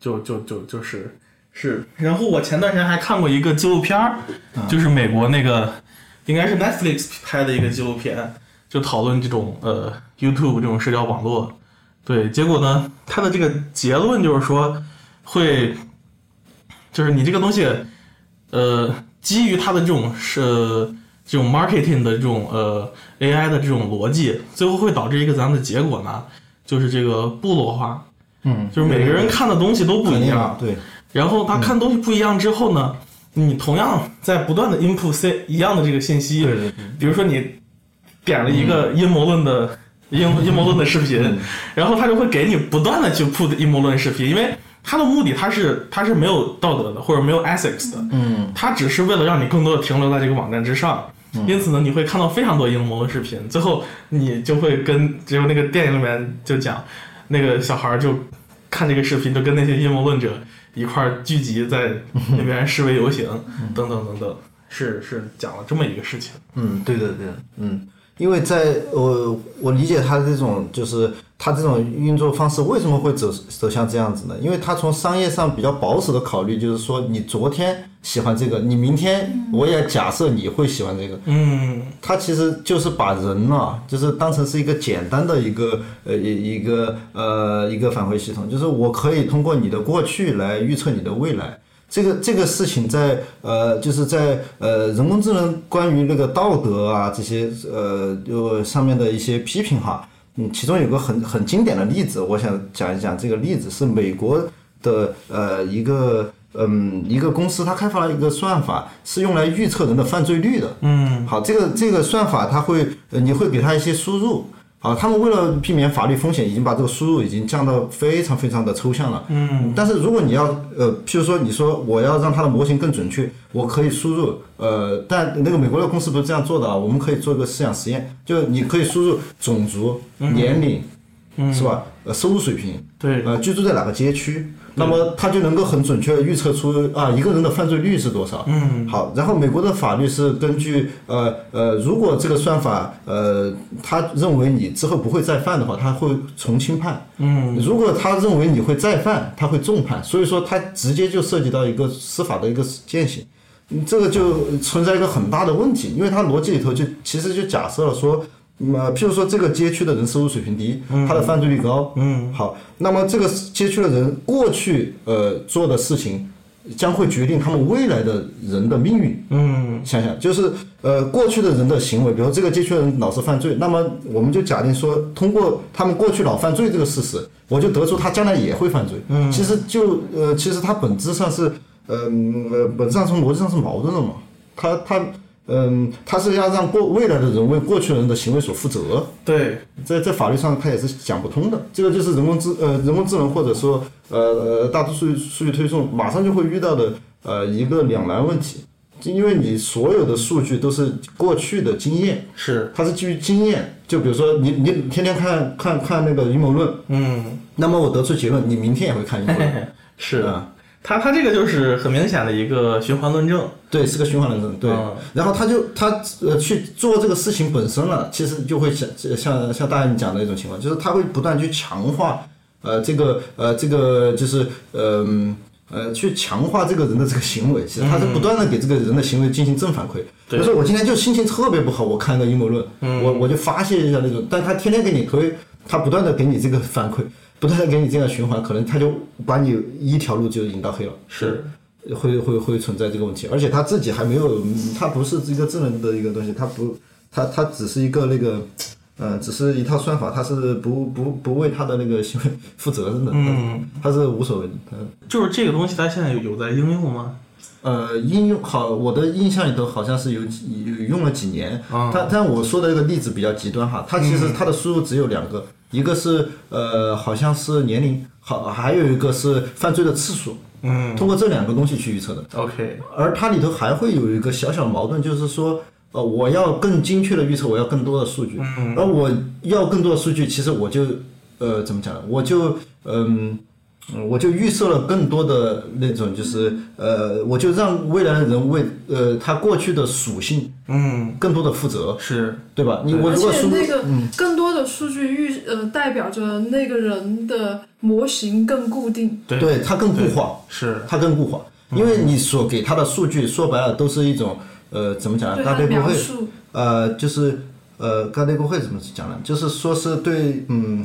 [SPEAKER 3] 就就就就是。是，然后我前段时间还看过一个纪录片儿，就是美国那个应该是 Netflix 拍的一个纪录片，就讨论这种呃 YouTube 这种社交网络。对，结果呢，它的这个结论就是说，会就是你这个东西，呃，基于它的这种是这种 marketing 的这种呃 AI 的这种逻辑，最后会导致一个咱们的结果呢？就是这个部落化，
[SPEAKER 4] 嗯，
[SPEAKER 3] 就是每个人看的东西都不一样，
[SPEAKER 4] 对。
[SPEAKER 3] 然后他看东西不一样之后呢，你同样在不断的 input 一样的这个信息，对比如说你点了一个阴谋论的阴 [LAUGHS] 阴谋论的视频，然后他就会给你不断的去 put 阴谋论视频，因为他的目的他是他是没有道德的或者没有 ethics 的，
[SPEAKER 4] 嗯，
[SPEAKER 3] 他只是为了让你更多的停留在这个网站之上，因此呢，你会看到非常多阴谋论视频，最后你就会跟只有那个电影里面就讲，那个小孩就看这个视频，就跟那些阴谋论者一块儿聚集在那边示威游行，等等等等，是是讲了这么一个事情。
[SPEAKER 4] 嗯，对对对，嗯，因为在我我理解他这种就是他这种运作方式为什么会走走向这样子呢？因为他从商业上比较保守的考虑，就是说你昨天喜欢这个，你明天我也假设你会喜欢这个，
[SPEAKER 3] 嗯
[SPEAKER 4] 他其实就是把人啊，就是当成是一个简单的一个呃一一个呃一个返回系统，就是我可以通过你的过去来预测你的未来。这个这个事情在呃就是在呃人工智能关于那个道德啊这些呃就上面的一些批评哈，嗯，其中有个很很经典的例子，我想讲一讲这个例子是美国的呃一个嗯一个公司，它开发了一个算法，是用来预测人的犯罪率的。
[SPEAKER 3] 嗯
[SPEAKER 4] 好，这个这个算法它会，呃，你会给它一些输入。好，他们为了避免法律风险，已经把这个输入已经降到非常非常的抽象了。嗯，但是如果你要，呃，譬如说你说我要让它的模型更准确，我可以输入，呃，但那个美国的公司不是这样做的啊，我们可以做一个思想实验，就你可以输入种族、年龄，是吧？呃，收入水平，
[SPEAKER 3] 对
[SPEAKER 4] 呃，居住在哪个街区，那么他就能够很准确的预测出啊一个人的犯罪率是多少。嗯，好，然后美国的法律是根据呃呃，如果这个算法呃他认为你之后不会再犯的话，他会从轻判。嗯，如果他认为你会再犯，他会重判。所以说，他直接就涉及到一个司法的一个践行。嗯这个就存在一个很大的问题，因为它逻辑里头就其实就假设了说，嗯呃，譬如说这个街区的人收入水平低，他的犯罪率高，嗯，好，那么这个街区的人过去呃做的事情，将会决定他们未来的人的命运。
[SPEAKER 3] 嗯
[SPEAKER 4] 想想，就是呃，过去的人的行为，比如这个街区的人老是犯罪，那么我们就假定说，通过他们过去老犯罪这个事实，我就得出他将来也会犯罪。嗯，其实就呃，其实他本质上是，呃呃，本质上从逻辑上是矛盾的嘛。他他嗯，他是要让过未来的人为过去人的行为所负责。
[SPEAKER 3] 对，
[SPEAKER 4] 在在法律上，他也是讲不通的。这个就是人工智呃人工智能或者说呃呃大多数据数据推送马上就会遇到的呃一个两难问题，就因为你所有的数据都是过去的经验，
[SPEAKER 3] 是，
[SPEAKER 4] 它是基于经验。就比如说你你天天看看看那个阴谋论，
[SPEAKER 3] 嗯，
[SPEAKER 4] 那么我得出结论，你明天也会看阴谋论。[LAUGHS]
[SPEAKER 3] 是
[SPEAKER 4] 啊
[SPEAKER 3] 他他这个就是很明显的一个循环论证。
[SPEAKER 4] 对，是个循环论证。对，
[SPEAKER 3] 嗯
[SPEAKER 4] 然后他就他呃去做这个事情本身了，其实就会像像像大家你讲的一种情况，就是他会不断去强化呃这个呃这个就是呃嗯呃去强化这个人的这个行为，其实他是不断的给这个人的行为进行正反馈。比如说我今天就心情特别不好，我看个阴谋论，我我就发泄一下那种，但他天天给你推，他不断的给你这个反馈。不断的给你这样循环，可能他就把你一条路就引到黑了。
[SPEAKER 3] 是，
[SPEAKER 4] 会会会存在这个问题，而且他自己还没有，他不是一个智能的一个东西，他不，他他只是一个那个，呃，只是一套算法，他是不不不为他的那个行为 [LAUGHS] 负责任的，嗯，他是无所谓的，他。
[SPEAKER 3] 就是这个东西，它现在有有在应用吗？
[SPEAKER 4] 呃，应用好，我的印象里头好像是有几有用了几年，
[SPEAKER 3] 啊。
[SPEAKER 4] 但但我说的这个例子比较极端哈，它其实它的输入只有两个，一个是呃好像是年龄，好还有一个是犯罪的次数，
[SPEAKER 3] 嗯
[SPEAKER 4] 通过这两个东西去预测的。
[SPEAKER 3] ，OK，
[SPEAKER 4] 而它里头还会有一个小小矛盾，就是说，呃，我要更精确的预测，我要更多的数据，而我要更多的数据，其实我就，呃，怎么讲呢？我就，嗯。嗯，我就预设了更多的那种，就是呃，我就让未来的人为呃他过去的属性
[SPEAKER 3] 嗯，
[SPEAKER 4] 更多的负责，
[SPEAKER 3] 是，
[SPEAKER 4] 对吧？你我
[SPEAKER 5] 而
[SPEAKER 4] 如果
[SPEAKER 5] 说那个更多的数据预呃代表着那个人的模型更固定。
[SPEAKER 3] 对
[SPEAKER 4] 对它更固化，
[SPEAKER 3] 是，
[SPEAKER 4] 他更固化，因为你所给他的数据说白了都是一种呃怎么讲呢？
[SPEAKER 5] 他的
[SPEAKER 4] 大概不会
[SPEAKER 5] 描述，
[SPEAKER 4] 呃，就是呃，刚才国会怎么讲呢？就是说是对嗯。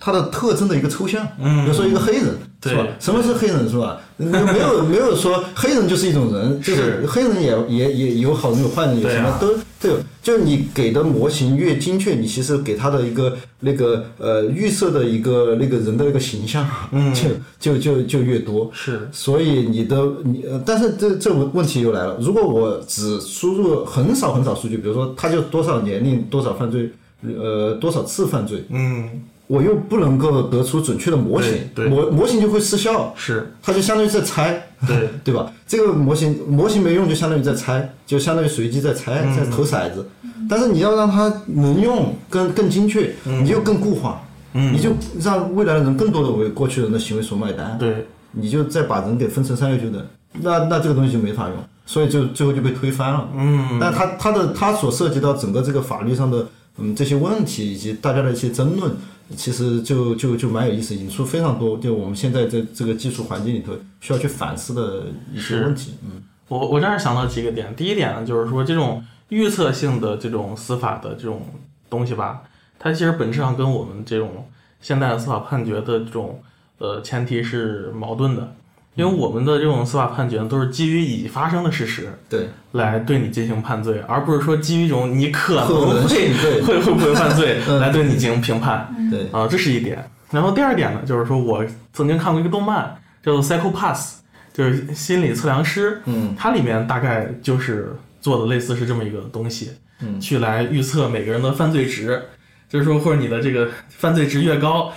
[SPEAKER 4] 它的特征的一个抽象，嗯，比如说一个黑人，是吧？什么是黑人，是吧？没有 [LAUGHS] 没有说黑人就是一种人，就是黑人也也也有好人有坏人，有什么都都有。就是你给的模型越精确，你其实给他的一个那个呃预设的一个那个人的一个形象，嗯，就就就就越多。
[SPEAKER 3] 是，
[SPEAKER 4] 所以你的你，呃但是这这问问题又来了，如果我只输入很少很少数据，比如说他就多少年龄、多少犯罪，呃，多少次犯罪，
[SPEAKER 3] 嗯，
[SPEAKER 4] 我又不能够得出准确的模型，模模型就会失效，
[SPEAKER 3] 是。
[SPEAKER 4] 它就相当于在猜，
[SPEAKER 3] 对。[LAUGHS]
[SPEAKER 4] 对吧？这个模型模型没用，就相当于在猜，就相当于随机在猜，在投骰子。但是你要让它能用更更精确，你就更固化，
[SPEAKER 3] 嗯。
[SPEAKER 4] 你就让未来的人更多的为过去人的行为所买单，
[SPEAKER 3] 对。
[SPEAKER 4] 你就再把人给分成三六九等，那那这个东西就没法用，所以就最后就被推翻了。
[SPEAKER 3] 嗯。
[SPEAKER 4] 但它它的它所涉及到整个这个法律上的嗯这些问题以及大家的一些争论，其实就就就蛮有意思，引出非常多就我们现在在这个技术环境里头需要去反思的一些问题。嗯
[SPEAKER 3] 我我这儿想到几个点，第一点呢，就是说这种预测性的这种司法的这种东西吧，它其实本质上跟我们这种现代的司法判决的这种呃前提是矛盾的，因为我们的这种司法判决都是基于已发生的事实
[SPEAKER 4] 对，
[SPEAKER 3] 来对你进行判罪，而不是说基于一种你可
[SPEAKER 4] 可能
[SPEAKER 3] 能会
[SPEAKER 4] 对
[SPEAKER 3] 会会不会犯罪来对你进行评判。
[SPEAKER 4] 对，
[SPEAKER 3] 啊，这是一点。然后第二点呢，就是说我曾经看过一个动漫，叫做《Psycho Pass》，就是心理测量师。
[SPEAKER 4] 嗯，
[SPEAKER 3] 它里面大概就是做的类似是这么一个东西，
[SPEAKER 4] 嗯
[SPEAKER 3] 去来预测每个人的犯罪值，就是说或者你的这个犯罪值越高，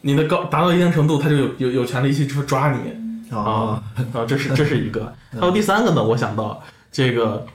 [SPEAKER 3] 你的高达到一定程度，他就有有有权利去抓你
[SPEAKER 4] 啊，
[SPEAKER 3] 啊，这是这是一个。还有第三个呢，我想到这个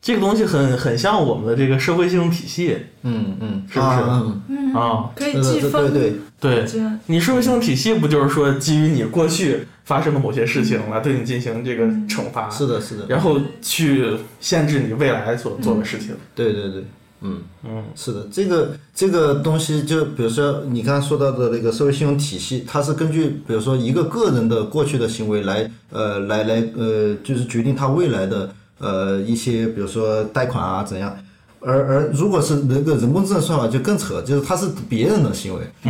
[SPEAKER 3] 这个东西很很像我们的这个社会信用体系
[SPEAKER 4] 嗯嗯，
[SPEAKER 3] 是不是
[SPEAKER 4] 啊嗯。
[SPEAKER 3] 啊，
[SPEAKER 5] 可以计分，
[SPEAKER 4] 对。对，
[SPEAKER 3] 对。你社会信用体系不就是说基于你过去发生的某些事情来对你进行这个惩罚，
[SPEAKER 4] 是的，是的，
[SPEAKER 3] 然后去限制你未来所做的事情。
[SPEAKER 4] 对对对，嗯。
[SPEAKER 3] 嗯
[SPEAKER 4] 是的，这个这个东西，就比如说你刚刚说到的那个社会信用体系，它是根据比如说一个个人的过去的行为来，呃，来来呃，就是决定他未来的呃一些，比如说贷款啊怎样。而而如果是那个人工智能算法就更扯，就是它是别人的行为，[LAUGHS]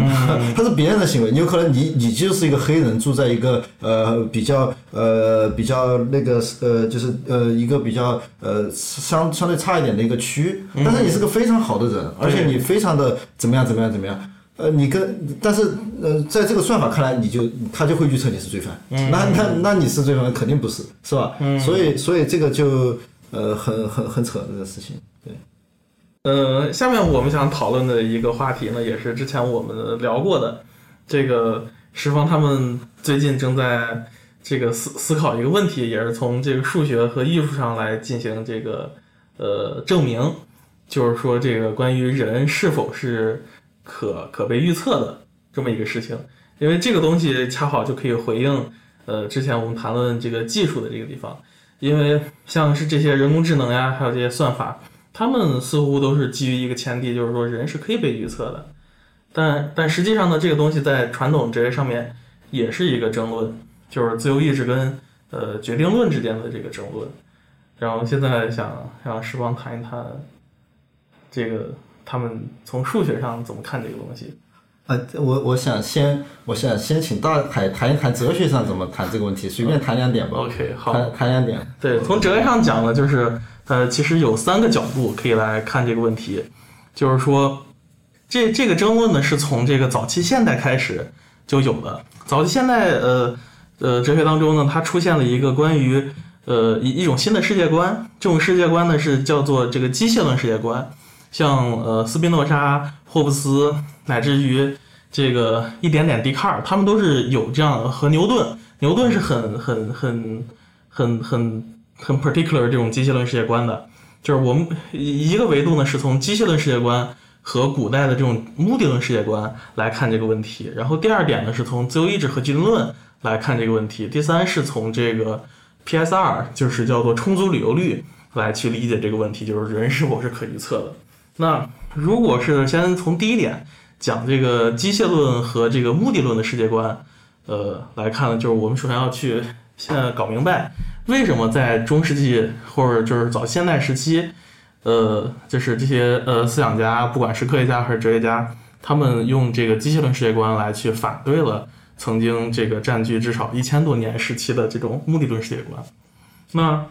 [SPEAKER 4] 它是别人的行为，你有可能你你就是一个黑人，住在一个呃比较呃比较那个呃就是呃一个比较呃相相对差一点的一个区，但是你是个非常好的人，而且你非常的怎么样怎么样怎么样。呃，你跟但是呃，在这个算法看来，你就他就会预测你是罪犯，那那那你是罪犯，肯定不是，是吧？所以所以这个就呃很很很扯这个事情，
[SPEAKER 3] 呃，下面我们想讨论的一个话题呢，也是之前我们聊过的，这个石方他们最近正在这个思思考一个问题，也是从这个数学和艺术上来进行这个呃证明，就是说这个关于人是否是可可被预测的这么一个事情，因为这个东西恰好就可以回应呃之前我们谈论这个技术的这个地方，因为像是这些人工智能呀，还有这些算法。他们似乎都是基于一个前提，就是说人是可以被预测的，但但实际上呢，这个东西在传统哲学上面也是一个争论，就是自由意志跟呃决定论之间的这个争论。然后现在想让石方谈一谈这个他们从数学上怎么看这个东西。
[SPEAKER 4] 啊，我我想先，我想先请大海谈一谈哲学上怎么谈这个问题，随便谈两点吧。
[SPEAKER 3] OK，好，
[SPEAKER 4] 谈谈两点。
[SPEAKER 3] 对，从哲学上讲呢，就是呃，其实有三个角度可以来看这个问题，就是说，这这个争论呢是从这个早期现代开始就有的。早期现代呃呃哲学当中呢，它出现了一个关于呃一一种新的世界观，这种世界观呢是叫做这个机械论世界观，像呃斯宾诺莎、霍布斯，乃至于这个一点点笛卡尔，他们都是有这样和牛顿，牛顿是很很很很很很很 particular 这种机械论世界观的，就是我们一个维度呢是从机械论世界观和古代的这种目的论世界观来看这个问题，然后第二点呢是从自由意志和决定论来看这个问题，第三是从这个 PSR 就是叫做充足理由率来去理解这个问题，就是人是否是可预测的。那如果是先从第一点讲这个机械论和这个目的论的世界观，呃来看呢，就是我们首先要去现在搞明白。为什么在中世纪或者就是早现代时期，呃，就是这些呃思想家，不管是科学家还是哲学家，他们用这个机械论世界观来去反对了曾经这个占据至少一千多年时期的这种目的论世界观。那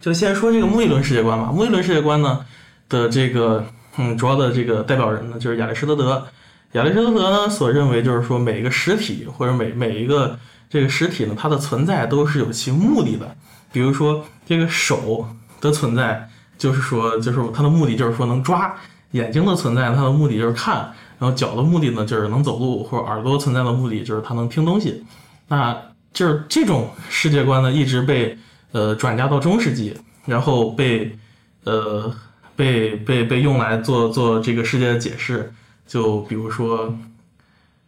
[SPEAKER 3] 就先说这个目的论世界观吧。目的论世界观呢的这个嗯主要的这个代表人呢就是亚里士多德。亚里士多德呢所认为就是说每一个实体或者每每一个这个实体呢，它的存在都是有其目的的。比如说，这个手的存在，就是说，就是它的目的就是说能抓；眼睛的存在，它的目的就是看；然后脚的目的呢就是能走路，或者耳朵存在的目的就是它能听东西。那就是这种世界观呢，一直被呃转嫁到中世纪，然后被呃被被被用来做做这个世界的解释。就比如说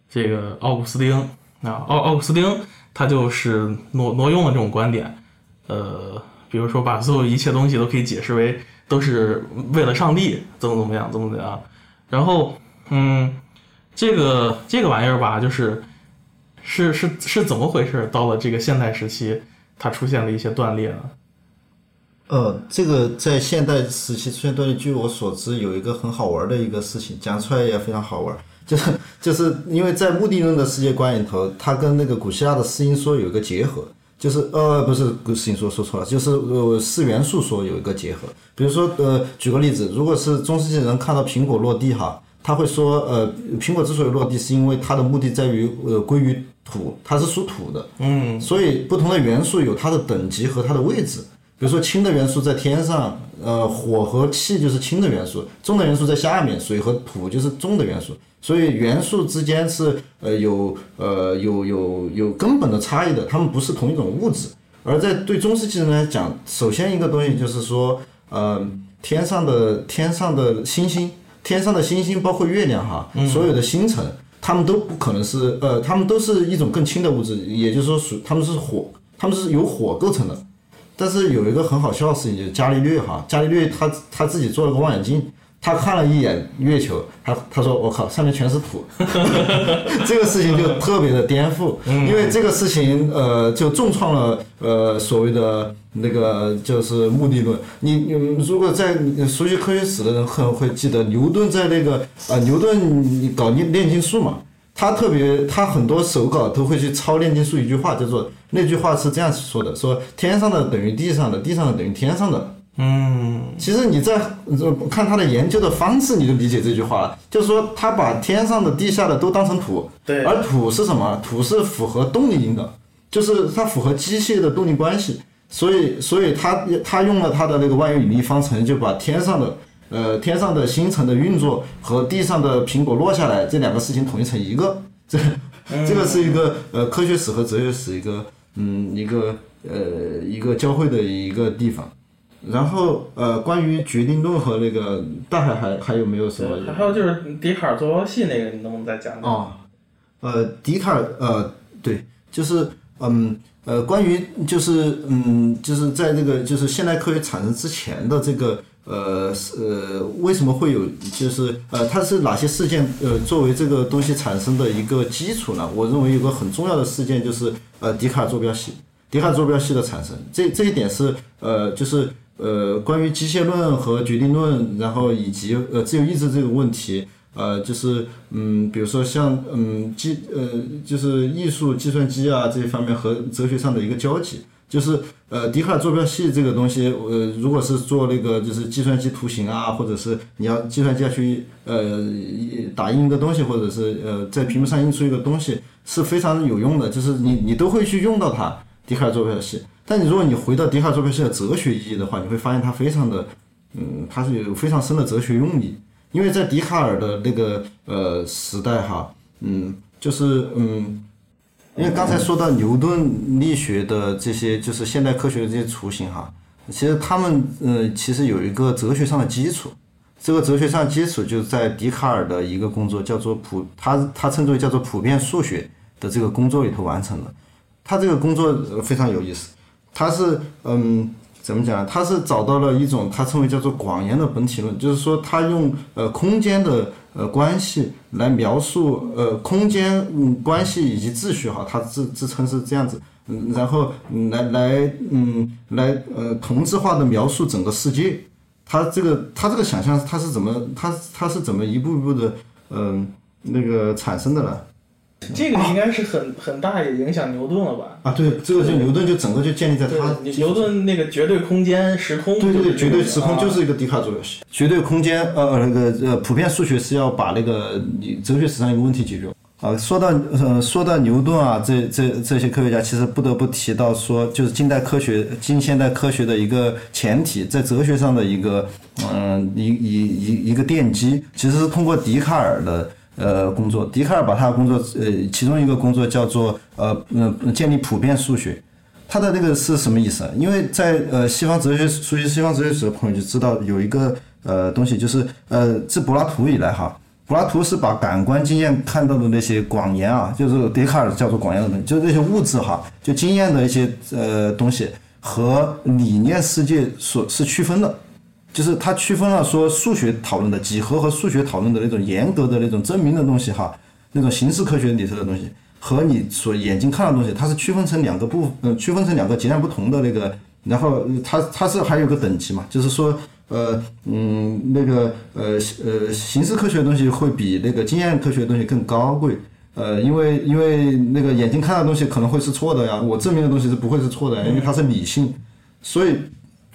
[SPEAKER 3] 这个奥古斯丁啊，奥奥古斯丁他就是挪挪用了这种观点，呃，比如说把所有一切东西都可以解释为都是为了上帝，怎么怎么样，怎么怎么样。然后，嗯，这个这个玩意儿吧，就是是是是怎么回事？到了这个现代时期，它出现了一些断裂呢？
[SPEAKER 4] 呃，这个在现代时期出现断裂，据我所知，有一个很好玩的一个事情，讲出来也非常好玩，就是 [LAUGHS] 就是因为在目的论的世界观里头，它跟那个古希腊的四因说有一个结合，就是呃不是四因说说错了，就是呃四元素说有一个结合。比如说呃举个例子，如果是中世纪人看到苹果落地哈，他会说呃苹果之所以落地，是因为它的目的在于呃归于土，它是属土的，
[SPEAKER 3] 嗯
[SPEAKER 4] 所以不同的元素有它的等级和它的位置。比如说氢的元素在天上，呃，火和气就是氢的元素，重的元素在下面，水和土就是重的元素。所以元素之间是呃有呃有有有根本的差异的，它们不是同一种物质。而在对中世纪人来讲，首先一个东西就是说，呃，天上的天上的星星，天上的星星包括月亮哈，所有的星辰，它们都不可能是呃，它们都是一种更轻的物质，也就是说属它们是火，它们是由火构成的。但是有一个很好笑的事情，就是伽利略哈，伽利略他他自己做了个望远镜，他看了一眼月球，他他说我靠，上面全是土，[LAUGHS] 这个事情就特别的颠覆，因为这个事情呃就重创了呃所谓的那个就是目的论。你你如果在熟悉科学史的人可能会记得牛顿在那个啊、牛顿搞炼炼金术嘛。他特别，他很多手稿都会去抄炼金术一句话，叫做那句话是这样说的：说天上的等于地上的，地上的等于天上的。
[SPEAKER 3] 嗯
[SPEAKER 4] 其实你在呃看他的研究的方式，你就理解这句话了，就是说他把天上的、地下的都当成土，
[SPEAKER 3] 对
[SPEAKER 4] 而土是什么？土是符合动力因的，就是它符合机械的动力关系，所以所以他他用了他的那个万有引力方程，就把天上的呃天上的星辰的运作和地上的苹果落下来这两个事情统一成一个，这这个是一个呃科学史和哲学史一个嗯一个呃一个交汇的一个地方。然后呃，关于决定论和那个大海还还有没有什么？
[SPEAKER 3] 还有就是笛卡尔坐标系那个，你能不能再讲讲？
[SPEAKER 4] 哦，呃，笛卡尔，呃，对，就是，嗯，呃，关于就是，嗯，就是在这个就是现代科学产生之前的这个，呃，是呃，为什么会有，就是，呃，它是哪些事件，呃，作为这个东西产生的一个基础呢？我认为有个很重要的事件就是，呃，笛卡坐标系，笛卡坐标系的产生，这这一点是，呃，就是。呃，关于机械论和决定论，然后以及呃自由意志这个问题，呃，就是嗯，比如说像嗯计呃就是艺术、计算机啊这一方面和哲学上的一个交集，就是呃笛卡尔坐标系这个东西，呃，如果是做那个就是计算机图形啊，或者是你要计算机要去呃打印一个东西，或者是呃在屏幕上印出一个东西，是非常有用的，就是你你都会去用到它笛卡尔坐标系。但你如果你回到笛卡尔坐标系的哲学意义的话，你会发现它非常的，嗯，它是有非常深的哲学用意。因为在笛卡尔的那个呃时代哈，嗯，就是嗯，因为刚才说到牛顿力学的这些，就是现代科学的这些雏形哈，其实他们呃其实有一个哲学上的基础，这个哲学上基础就在笛卡尔的一个工作叫做普，他他称之为叫做普遍数学的这个工作里头完成的。他这个工作非常有意思。他是嗯，怎么讲？他是找到了一种他称为叫做广延的本体论，就是说他用呃空间的呃关系来描述呃空间嗯关系以及秩序哈，他自自称是这样子，嗯，然后来来嗯来呃同质化的描述整个世界。他这个他这个想象他是怎么他他是怎么一步一步的嗯、那个产生的呢？
[SPEAKER 3] 这个应该是很很大也影响牛顿了吧？
[SPEAKER 4] 啊，对，这个就牛顿就整个就建立在他，
[SPEAKER 3] 牛顿那个绝对空间时空，
[SPEAKER 4] 对对对，绝对时空
[SPEAKER 3] 啊
[SPEAKER 4] 就是一个笛卡尔坐标系。绝对空间，呃呃，那个呃，普遍数学是要把那个你哲学史上一个问题解决。啊，说到呃，说到牛顿啊，这这这些科学家，其实不得不提到说，就是近代科学、近现代科学的一个前提，在哲学上的一个嗯、一一一一个奠基，其实是通过笛卡尔的呃工作。笛卡尔把他的工作呃其中一个工作叫做呃嗯建立普遍数学。他的那个是什么意思？因为在呃西方哲学熟悉西方哲学史的朋友就知道有一个呃东西，就是呃自柏拉图以来哈，柏拉图是把感官经验看到的那些广言啊，就是笛卡尔叫做广言的东西，就是那些物质哈，就经验的一些呃东西和理念世界所是区分的。就是他区分了说数学讨论的几何和数学讨论的那种严格的那种证明的东西哈，那种形式科学里头的东西和你所眼睛看到的东西，它是区分成两个部，嗯，区分成两个截然不同的那个。然后它它是还有个等级嘛，就是说呃嗯那个呃呃形式科学的东西会比那个经验科学的东西更高贵。呃，因为因为那个眼睛看到的东西可能会是错的呀，我证明的东西是不会是错的，因为它是理性，所以。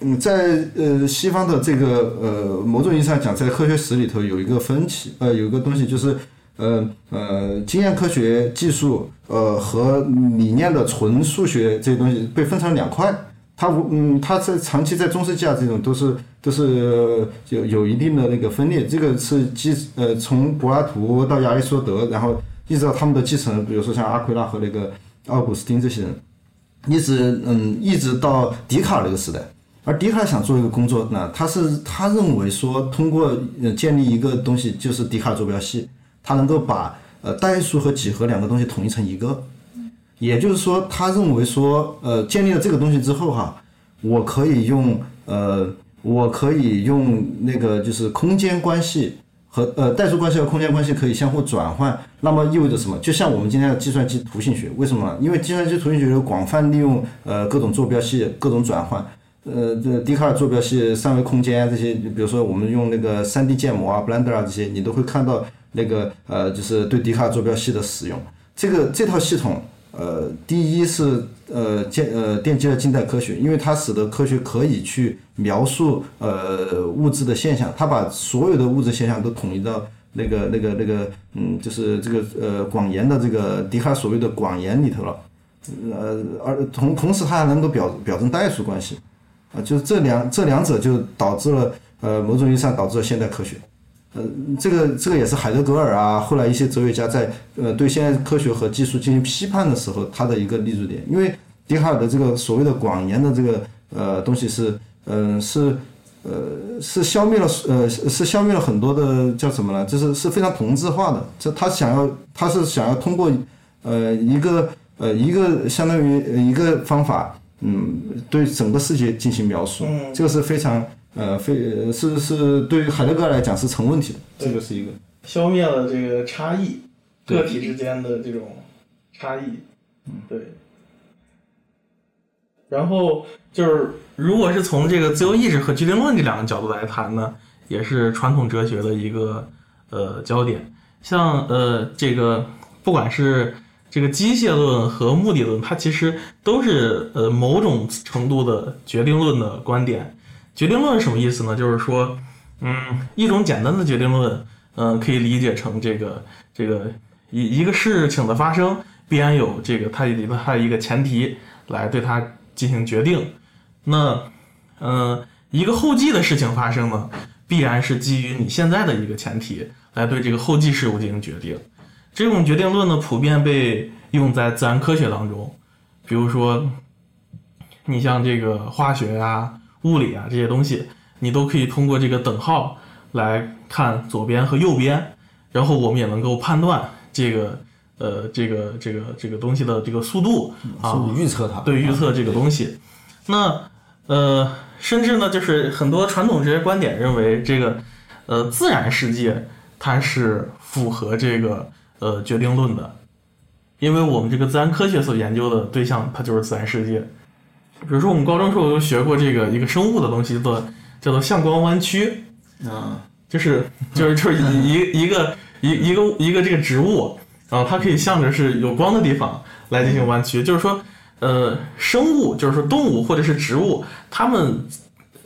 [SPEAKER 4] 嗯，在呃西方的这个呃某种意义上讲，在科学史里头有一个分歧，呃有一个东西就是呃呃经验科学技术呃和理念的纯数学这些东西被分成两块，它无嗯它在长期在中世纪啊这种都是都是有有一定的那个分裂，这个是继呃从柏拉图到亚里士多德，然后一直到他们的继承，比如说像阿奎拉和那个奥古斯丁这些人，一直嗯一直到笛卡尔那个时代。而笛卡尔想做一个工作呢，他是他认为说，通过呃建立一个东西，就是笛卡尔坐标系，他能够把呃代数和几何两个东西统一成一个，也就是说，他认为说，呃，建立了这个东西之后哈，我可以用呃，我可以用那个就是空间关系和呃代数关系和空间关系可以相互转换，那么意味着什么？就像我们今天的计算机图形学，为什么？因为计算机图形学有广泛利用呃各种坐标系、各种转换。呃，这笛卡尔坐标系、三维空间这些，比如说我们用那个 3D 建模啊、Blender 啊这些，你都会看到那个呃，就是对笛卡尔坐标系的使用。这个这套系统，呃，第一是呃建呃奠基了近代科学，因为它使得科学可以去描述呃物质的现象，它把所有的物质现象都统一到那个那个那个嗯，就是这个呃广延的这个笛卡尔所谓的广延里头了。呃，而同同时它还能够表表征代数关系。啊，就是这两这两者就导致了，呃，某种意义上导致了现代科学，呃，这个这个也是海德格尔啊，后来一些哲学家在呃对现代科学和技术进行批判的时候，他的一个立足点，因为笛卡尔的这个所谓的广言的这个呃东西是，嗯，是呃是消灭了呃是消灭了很多的叫什么呢？就是是非常同质化的，这他想要他是想要通过呃一个呃一个相当于一个方法。嗯，对整个世界进行描述，这个是非常呃非是是对于海德格尔来讲是成问题的，这个是一个
[SPEAKER 3] 消灭了这个差异，个体之间的这种差异，嗯，对。然后就是，如果是从这个自由意志和决定论这两个角度来谈呢，也是传统哲学的一个呃焦点。像呃这个，不管是。这个机械论和目的论，它其实都是呃某种程度的决定论的观点。决定论什么意思呢？就是说，嗯，一种简单的决定论，嗯，可以理解成这个这个一一个事情的发生必然有这个它里头它一个前提来对它进行决定。那，嗯，一个后继的事情发生呢，必然是基于你现在的一个前提来对这个后继事物进行决定。这种决定论呢，普遍被用在自然科学当中，比如说，你像这个化学啊、物理啊这些东西，你都可以通过这个等号来看左边和右边，然后我们也能够判断这个呃这个这个这个东西的这个速度啊，
[SPEAKER 4] 预测它，
[SPEAKER 3] 对，预测这个东西。那呃，甚至呢，就是很多传统这些观点认为，这个呃自然世界它是符合这个。呃，决定论的，因为我们这个自然科学所研究的对象，它就是自然世界。比如说，我们高中时候有学过这个一个生物的东西，叫做叫做向光弯曲
[SPEAKER 4] 啊，
[SPEAKER 3] 就是就是就是一一个一一个一个这个植物啊，它可以向着是有光的地方来进行弯曲。就是说，呃，生物就是说动物或者是植物，它们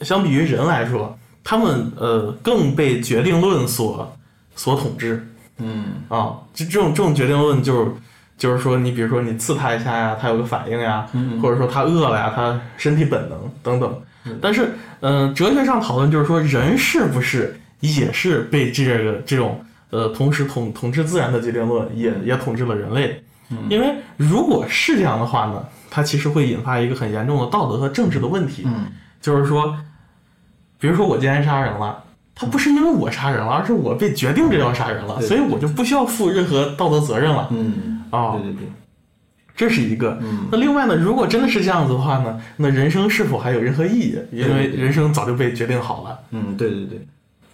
[SPEAKER 3] 相比于人来说，它们呃更被决定论所所统治。
[SPEAKER 4] 嗯
[SPEAKER 3] 啊，这这种这种决定论，就是就是说，你比如说你刺他一下呀，他有个反应呀，或者说他饿了呀，他身体本能等等。但是，嗯，哲学上讨论就是说，人是不是也是被这个这种呃，同时统统治自然的决定论也也统治了人类。因为如果是这样的话呢，它其实会引发一个很严重的道德和政治的问题。
[SPEAKER 4] 嗯，
[SPEAKER 3] 就是说，比如说我今天杀人了，他不是因为我杀人了，而是我被决定着要杀人了，所以我就不需要负任何道德责任了。
[SPEAKER 4] 嗯，
[SPEAKER 3] 啊
[SPEAKER 4] 对对对，
[SPEAKER 3] 这是一个。
[SPEAKER 4] 嗯
[SPEAKER 3] 那另外呢，如果真的是这样子的话呢，那人生是否还有任何意义？因为人生早就被决定好了。
[SPEAKER 4] 嗯，对对对，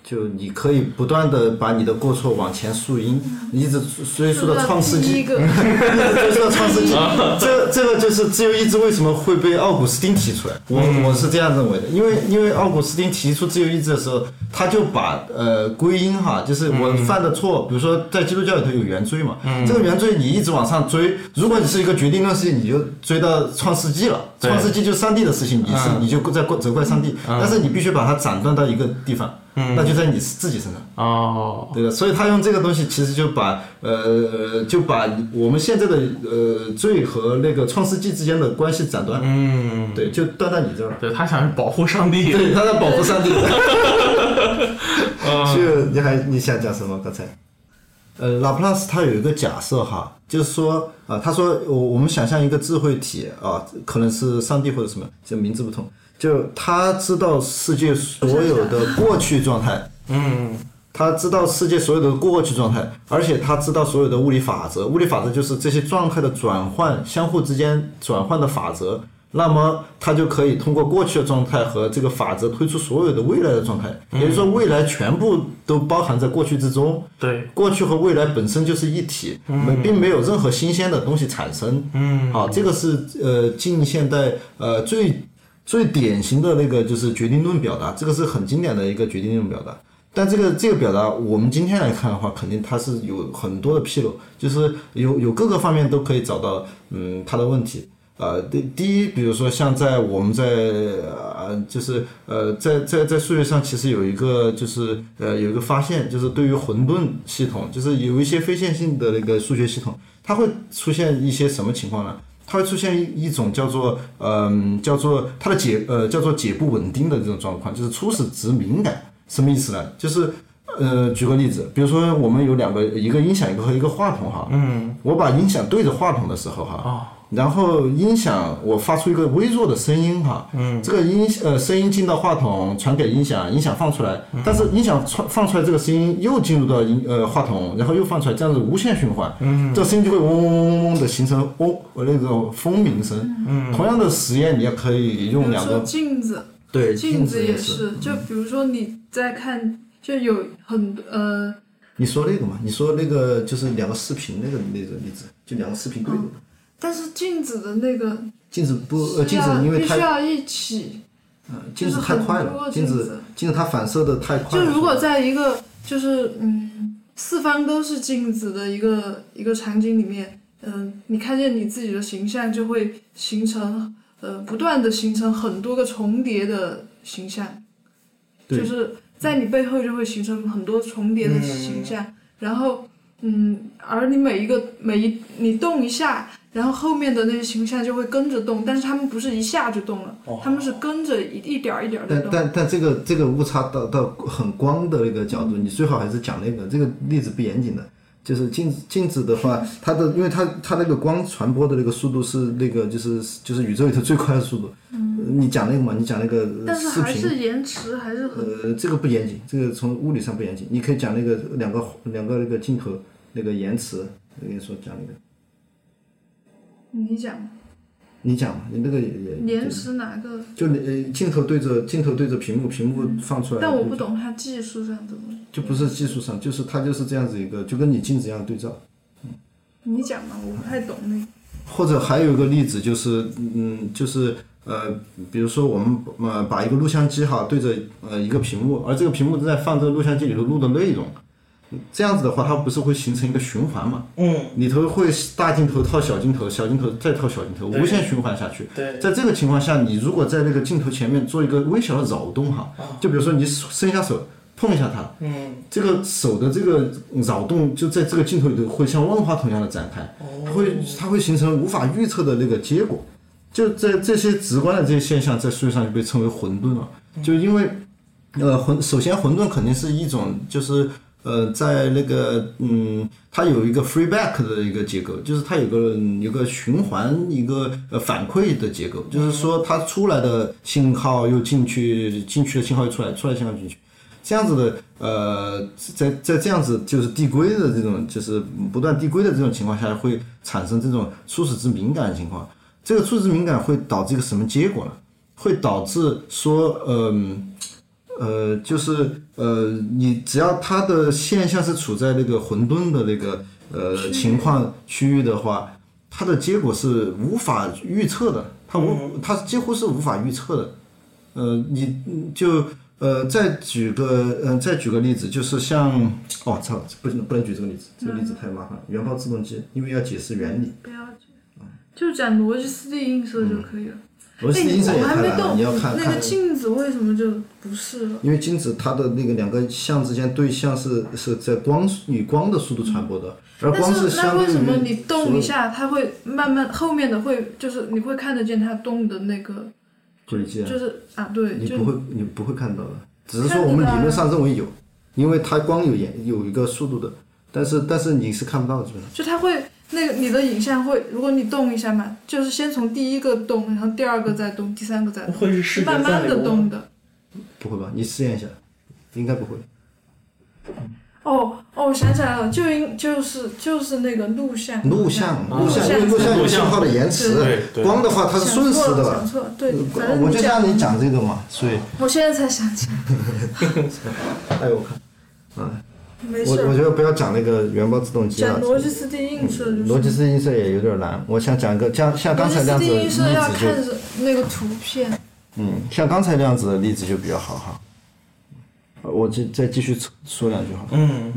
[SPEAKER 4] 就你可以不断的把你的过错往前溯因，一直追溯到创世纪，
[SPEAKER 5] 第一个，[LAUGHS]
[SPEAKER 4] 一直追溯到创世纪。[LAUGHS] 这这个就是自由意志为什么会被奥古斯丁提出来？我我是这样认为的，因为因为奥古斯丁提出自由意志的时候，他就把呃归因哈，就是我犯的错，比如说在基督教里头有原罪嘛，这个原罪你一直往上追，如果你是一个决定论事情，你就追到创世纪了，创世纪就是上帝的事情，你是
[SPEAKER 3] 嗯。
[SPEAKER 4] 你就在责怪上帝，但是你必须把它斩断到一个地方，那就在你自己身上。
[SPEAKER 3] 哦，
[SPEAKER 4] 对的，所以他用这个东西，其实就把呃，就把我们现在的呃罪和那个创世纪之间的关系斩断，
[SPEAKER 3] 嗯，
[SPEAKER 4] 对，就断在你这儿了。
[SPEAKER 3] 对他想保护上帝。
[SPEAKER 4] 对，他在保护上帝。[LAUGHS] 就你还你想讲什么？刚才？呃，拉普拉斯他有一个假设哈，就是说啊、他说我我们想象一个智慧体啊，可能是上帝或者什么，就名字不同，就他知道世界所有的过去状态，
[SPEAKER 3] 嗯
[SPEAKER 4] 他知道世界所有的过去状态，而且他知道所有的物理法则。物理法则就是这些状态的转换，相互之间转换的法则。那么他就可以通过过去的状态和这个法则推出所有的未来的状态，也就是说未来全部都包含在过去之中。
[SPEAKER 3] 对，
[SPEAKER 4] 过去和未来本身就是一体，没并没有任何新鲜的东西产生。
[SPEAKER 3] 嗯，
[SPEAKER 4] 好，这个是呃近现代呃最最典型的那个就是决定论表达，这个是很经典的一个决定论表达。但这个这个表达，我们今天来看的话，肯定它是有很多的纰漏，就是有有各个方面都可以找到嗯它的问题。呃，第第一，比如说像在我们在呃，就是呃，在在在数学上其实有一个就是呃有一个发现，就是对于混沌系统，就是有一些非线性的那个数学系统，它会出现一些什么情况呢？它会出现一一种叫做嗯、叫做它的解呃叫做解不稳定的这种状况，就是初始值敏感，什么意思呢？就是呃举个例子，比如说我们有两个一个音响一个和一个话筒哈，
[SPEAKER 3] 嗯，
[SPEAKER 4] 我把音响对着话筒的时候哈，
[SPEAKER 3] 哦，
[SPEAKER 4] 然后音响我发出一个微弱的声音哈，
[SPEAKER 3] 嗯，
[SPEAKER 4] 这个音呃声音进到话筒传给音响，音响放出来，但是音响传放出来这个声音又进入到音呃话筒，然后又放出来，这样子无限循环，嗯，这声音就会嗡嗡嗡嗡嗡的形成嗡那种蜂鸣声，嗯，同样的实验你也可以用两个
[SPEAKER 5] 镜子，
[SPEAKER 4] 对
[SPEAKER 5] 镜
[SPEAKER 4] 子
[SPEAKER 5] 也
[SPEAKER 4] 是，
[SPEAKER 5] 就比如说你在看，就有很呃，
[SPEAKER 4] 你说那个嘛，你说那个就是两个视频那个那个例子，就两个视频对着的，
[SPEAKER 5] 但是镜子的那个
[SPEAKER 4] 镜子不呃镜子
[SPEAKER 5] 是要
[SPEAKER 4] 因为太
[SPEAKER 5] 必须要一起，
[SPEAKER 4] 嗯镜子太快了，
[SPEAKER 5] 就是很多
[SPEAKER 4] 镜子
[SPEAKER 5] 镜子。
[SPEAKER 4] 它反射的太快了，
[SPEAKER 5] 就如果在一个就是嗯四方都是镜子的一个一个场景里面，嗯、你看见你自己的形象就会形成呃不断的形成很多个重叠的形象，
[SPEAKER 4] 对。
[SPEAKER 5] 就是在你背后就会形成很多重叠的形象，然后嗯，而你每一个每一你动一下。然后后面的那些形象就会跟着动，但是他们不是一下就动了，他们是跟着一一点儿一点儿的
[SPEAKER 4] 但
[SPEAKER 5] 动。
[SPEAKER 4] 但但这个这个误差到到很光的那个角度，你最好还是讲那个这个例子不严谨的。就是镜子镜子的话，它的因为它它那个光传播的那个速度是那个就是就是宇宙里头最快的速度。嗯，你讲那个嘛，你讲那个
[SPEAKER 5] 但是，还是延迟还是很
[SPEAKER 4] 呃，这个不严谨，这个从物理上不严谨。你可以讲那个两个两个那个镜头那个延迟，我跟你说讲那个，
[SPEAKER 5] 你讲
[SPEAKER 4] 你讲嘛，你那个也也
[SPEAKER 5] 延时哪个？
[SPEAKER 4] 就你呃镜头对着镜头对着屏幕，屏幕放出来。
[SPEAKER 5] 但我不懂它技术上怎么。
[SPEAKER 4] 就不是技术上，就是它就是这样子一个，就跟你镜子一样对照。
[SPEAKER 5] 你讲嘛，我不太懂那个。
[SPEAKER 4] 或者还有一个例子就是，嗯，就是呃，比如说我们呃把一个录像机哈对着呃一个屏幕，而这个屏幕正在放这个录像机里头录的内容，这样子的话，它不是会形成一个循环嘛？
[SPEAKER 3] 嗯，
[SPEAKER 4] 里头会大镜头套小镜头，小镜头再套小镜头，无限循环下去。
[SPEAKER 3] 对，
[SPEAKER 4] 在这个情况下，你如果在那个镜头前面做一个微小的扰动哈，就比如说你伸一下手碰一下它，
[SPEAKER 3] 嗯，
[SPEAKER 4] 这个手的这个扰动就在这个镜头里头会像万花筒一样的展开，它会它会形成无法预测的那个结果。就在这些直观的这些现象，在数学上就被称为混沌了。就因为，呃，混首先混沌肯定是一种就是呃，在那个嗯，它有一个 free back 的一个结构，就是它有个有个循环一个呃反馈的结构，就是说它出来的信号又进去，进去的信号又出来，出来信号进去。这样子的，呃，在在这样子就是递归的这种，就是不断递归的这种情况下，会产生这种初始值敏感的情况。这个初始敏感会导致一个什么结果呢？会导致说，嗯、就是呃，你只要它的现象是处在那个混沌的那个呃情况区域的话，它的结果是无法预测的，它无它几乎是无法预测的。呃，你嗯就呃再举个嗯、再举个例子，就是像哦操，不能不能举这个例子，这个例子太麻烦了。原爆自动机，因为要解释原理，
[SPEAKER 5] 不要举，就讲逻辑四 D 映射就可以了。
[SPEAKER 4] 螺丝映射
[SPEAKER 5] 哎，
[SPEAKER 4] 也
[SPEAKER 5] 我还没
[SPEAKER 4] 太难了，
[SPEAKER 5] 动
[SPEAKER 4] 你要看看
[SPEAKER 5] 那个镜子为什么就不是了？
[SPEAKER 4] 因为镜子它的那个两个像之间对象是是在光以光的速度传播的，而光
[SPEAKER 5] 是那
[SPEAKER 4] 相对于
[SPEAKER 5] 为什么你动一下，它会慢慢后面的会就是你会看得见它动的那个，
[SPEAKER 4] 轨迹啊？
[SPEAKER 5] 就是啊对，就
[SPEAKER 4] 你不会你不会看到的，只是说我们理论上认为有，因为它光有延有一个速度的，但是但是你是看不到的，基本上
[SPEAKER 5] 就它会那个你的影像会，如果你动一下嘛，就是先从第一个动，然后第二个再动，第三个再动，
[SPEAKER 3] 会是视觉
[SPEAKER 5] 慢慢的动的。
[SPEAKER 4] 不会吧？你试验一下，应该不会。
[SPEAKER 5] 哦哦，我想起来了，就应就是就是那个录像，
[SPEAKER 4] 录像
[SPEAKER 3] 啊
[SPEAKER 4] 录像，因为录像有信号的延迟
[SPEAKER 3] 对，
[SPEAKER 4] 光的话它是瞬时的
[SPEAKER 5] 想。错了，对，反正
[SPEAKER 4] 我就
[SPEAKER 5] 讲
[SPEAKER 4] 像你讲这个嘛，所以
[SPEAKER 5] 我现在才想起来，[LAUGHS]
[SPEAKER 4] 哎我看，
[SPEAKER 5] 没事
[SPEAKER 4] 我我。觉得不要讲那个原包自动机了
[SPEAKER 5] 讲，逻辑四 D 映射就是
[SPEAKER 4] 逻辑式映射也有点难。我想讲一个像像刚才那样子的例
[SPEAKER 5] 逻辑四 D 映射要那个图片，
[SPEAKER 4] 嗯，像刚才那样子的例子就比较好哈。呃我就再继续说两句哈。
[SPEAKER 3] 嗯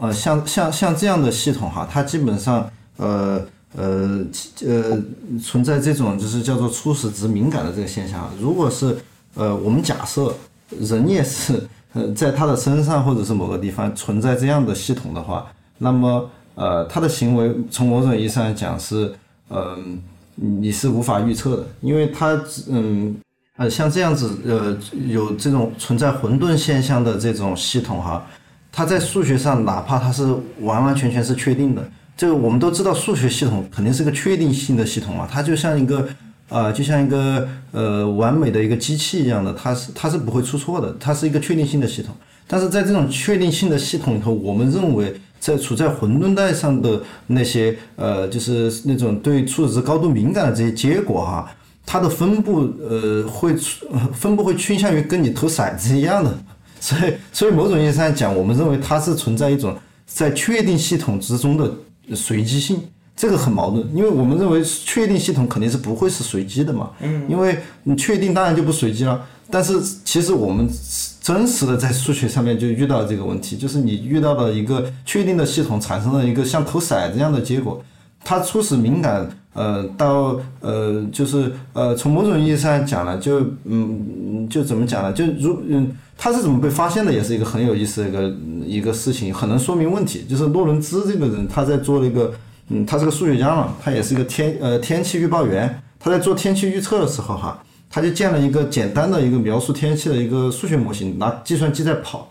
[SPEAKER 4] 呃，像像像这样的系统哈，它基本上呃呃呃存在这种就是叫做初始值敏感的这个现象。如果是呃我们假设人也是呃在他的身上或者是某个地方存在这样的系统的话，那么呃他的行为从某种意义上来讲是嗯、你是无法预测的，因为他嗯。呃，像这样子，呃，有这种存在混沌现象的这种系统哈，它在数学上，哪怕它是完完全全是确定的，这个我们都知道，数学系统肯定是个确定性的系统嘛，它就像一个，呃，就像一个呃完美的一个机器一样的，它是它是不会出错的，它是一个确定性的系统。但是在这种确定性的系统里头，我们认为在处在混沌带上的那些呃，就是那种对初始值高度敏感的这些结果哈，它的分布呃会出 [LAUGHS] 分布会倾向于跟你投骰子一样的，[LAUGHS] 所以所以某种意义上讲，我们认为它是存在一种在确定系统之中的随机性，这个很矛盾，因为我们认为确定系统肯定是不会是随机的嘛，嗯，因为你确定当然就不随机了，但是其实我们真实的在数学上面就遇到了这个问题，就是你遇到了一个确定的系统产生了一个像投骰子一样的结果，它初始敏感，呃，到呃，就是呃，从某种意义上讲呢，就嗯，就怎么讲呢？就如嗯，它是怎么被发现的，也是一个很有意思的一个一个事情，很能说明问题。就是洛伦兹这个人，他在做那个，嗯，他是个数学家嘛，他也是一个天呃天气预报员，他在做天气预测的时候哈，他就建了一个简单的一个描述天气的一个数学模型，拿计算机在跑，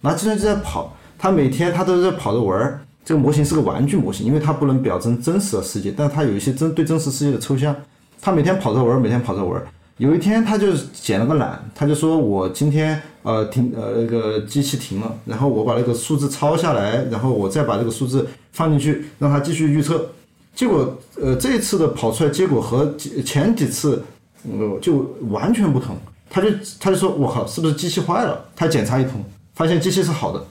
[SPEAKER 4] 拿计算机在跑，他每天他都在跑着玩儿。这个模型是个玩具模型，因为它不能表征真实的世界，但它有一些真对真实世界的抽象。他每天跑着玩儿，每天跑着玩儿。有一天他就捡了个懒，他就说我今天呃停呃那个机器停了，然后我把那个数字抄下来，然后我再把这个数字放进去，让它继续预测。结果呃这一次的跑出来结果和前几次呃就完全不同。他就他就说我靠，是不是机器坏了？他检查一通，发现机器是好的。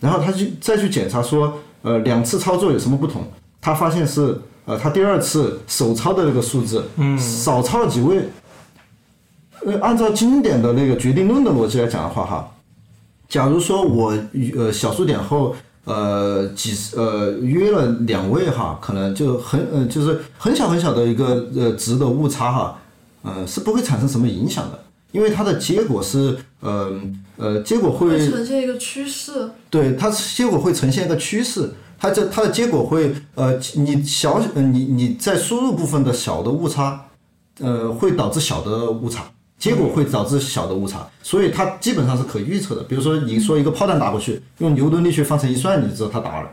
[SPEAKER 4] 然后他去再去检查说，呃，两次操作有什么不同？他发现是，呃，他第二次手抄的那个数字，嗯，少抄了几位。呃，按照经典的那个决定论的逻辑来讲的话，哈，假如说我呃小数点后，呃几十呃约了两位哈，可能就很呃就是很小很小的一个呃值的误差哈，呃是不会产生什么影响的，因为它的结果是呃呃结果会
[SPEAKER 5] 会呈现一个趋势。
[SPEAKER 4] 对，它结果会呈现一个趋势，它这它的结果会呃，你小呃你你在输入部分的小的误差，呃，会导致小的误差，结果会导致小的误差，所以它基本上是可预测的。比如说你说一个炮弹打过去，用牛顿力学方程一算，你就知道它打了，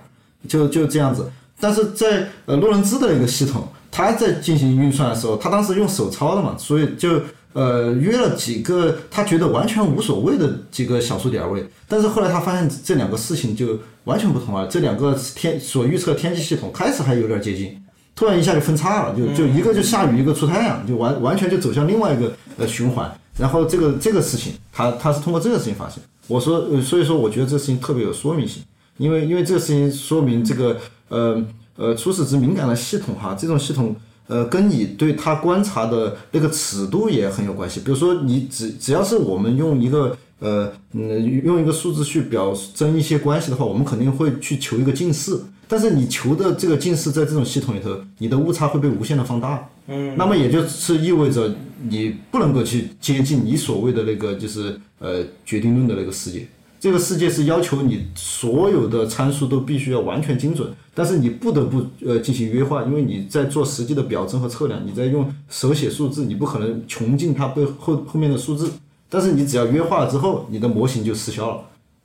[SPEAKER 4] 就就这样子。但是在呃洛伦兹的一个系统，它在进行运算的时候，他当时用手抄的嘛，所以就呃约了几个他觉得完全无所谓的几个小数点位，但是后来他发现这两个事情就完全不同了，这两个天所预测天气系统开始还有点接近，突然一下就分叉了，就就一个就下雨，一个出太阳，就完完全就走向另外一个呃循环。然后这个这个事情，他他是通过这个事情发现。我说，所以说我觉得这个事情特别有说明性，因为因为这个事情说明这个呃呃初始值敏感的系统哈，这种系统呃跟你对它观察的那个尺度也很有关系。比如说你只只要是我们用一个呃嗯用一个数字去表征一些关系的话，我们肯定会去求一个近似。但是你求的这个近似在这种系统里头，你的误差会被无限的放大。嗯，那么也就是意味着你不能够去接近你所谓的那个就是呃决定论的那个世界。这个世界是要求你所有的参数都必须要完全精准，但是你不得不呃进行约化，因为你在做实际的表征和测量，你在用手写数字，你不可能穷尽它背后后面的数字。但是你只要约化了之后，你的模型就失效了，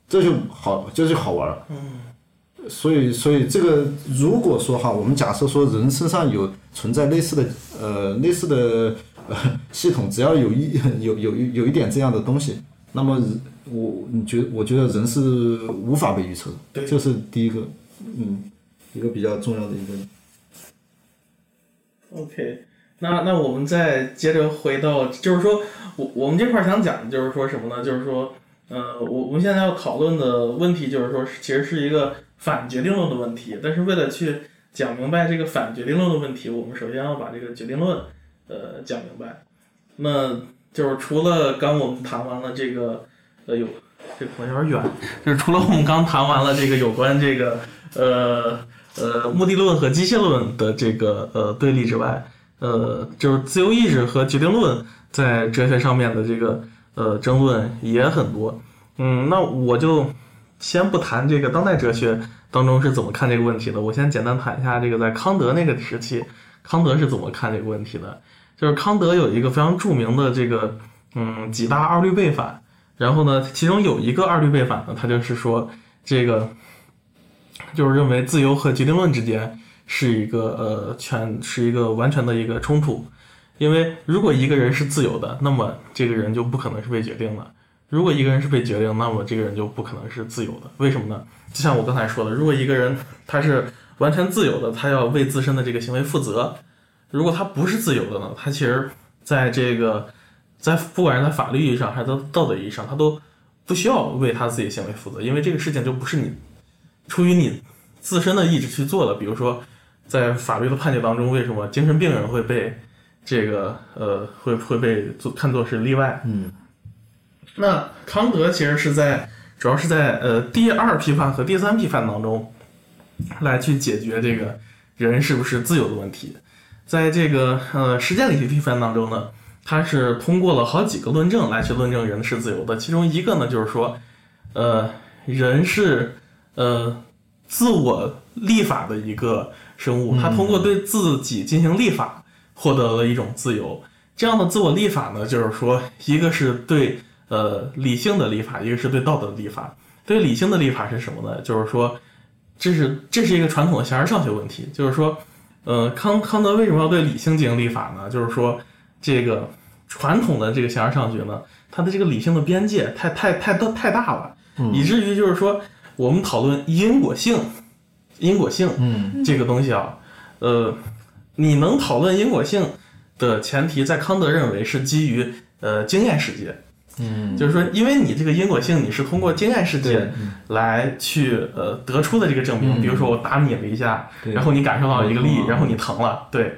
[SPEAKER 4] 这就好，这就好玩了。所以，所以这个如果说哈，我们假设说人身上有存在类似的呃类似的呃系统，只要有一 [LAUGHS] 有有有一点这样的东西，那么我你觉我觉得人是无法被预测的，
[SPEAKER 3] 对
[SPEAKER 4] 这是第一个，嗯，一个比较重要的一个。
[SPEAKER 3] OK，那那我们再接着回到，就是说我我们这块儿想讲的就是说什么呢？就是说，呃，我我们现在要讨论的问题就是说，其实是一个反决定论的问题。但是为了去讲明白这个反决定论的问题，我们首先要把这个决定论呃讲明白。那就是除了刚我们谈完了这个，呃，有这可能有点远，就是除了我们刚谈完了这个有关这个呃呃目的论和机械论的这个呃对立之外，呃，就是自由意志和决定论在哲学上面的这个呃争论也很多。嗯，那我就先不谈这个当代哲学当中是怎么看这个问题的，我先简单谈一下这个在康德那个时期，康德是怎么看这个问题的。就是康德有一个非常著名的这个嗯几大二律背反，然后呢，其中有一个二律背反呢，他就是说这个就是认为自由和决定论之间是一个呃全是一个完全的一个冲突，因为如果一个人是自由的，那么这个人就不可能是被决定的；如果一个人是被决定，那么这个人就不可能是自由的。为什么呢？就像我刚才说的，如果一个人他是完全自由的，他要为自身的这个行为负责。如果他不是自由的呢？他其实在这个，在不管是在法律意义上还是在道德意义上，他都不需要为他自己行为负责，因为这个事情就不是你出于你自身的意志去做的。比如说，在法律的判决当中，为什么精神病人会被这个呃会会被做看作是例外？
[SPEAKER 4] 嗯，
[SPEAKER 3] 那康德其实是在主要是在呃第二批判和第三批判当中来去解决这个人是不是自由的问题。在这个呃实践理性批判当中呢，他是通过了好几个论证来去论证人是自由的。其中一个呢，就是说，呃，人是呃自我立法的一个生物，它通过对自己进行立法，获得了一种自由。这样的自我立法呢，就是说，一个是对呃理性的立法，一个是对道德的立法。对理性的立法是什么呢？就是说，这是这是一个传统的形而上学问题，就是说。呃，康康德为什么要对理性进行立法呢？就是说，这个传统的这个形而上学呢，它的这个理性的边界太太太大太大了，以至于就是说，我们讨论因果性，因果性，
[SPEAKER 4] 嗯，
[SPEAKER 3] 这个东西啊，呃，你能讨论因果性的前提，在康德认为是基于呃经验世界，
[SPEAKER 4] 嗯，
[SPEAKER 3] 就是说，因为你这个因果性，你是通过经验世界来去呃得出的这个证明。
[SPEAKER 4] 嗯。
[SPEAKER 3] 比如说，我打你了一下，然后你感受到了一个力
[SPEAKER 4] 嗯，
[SPEAKER 3] 然后你疼了，对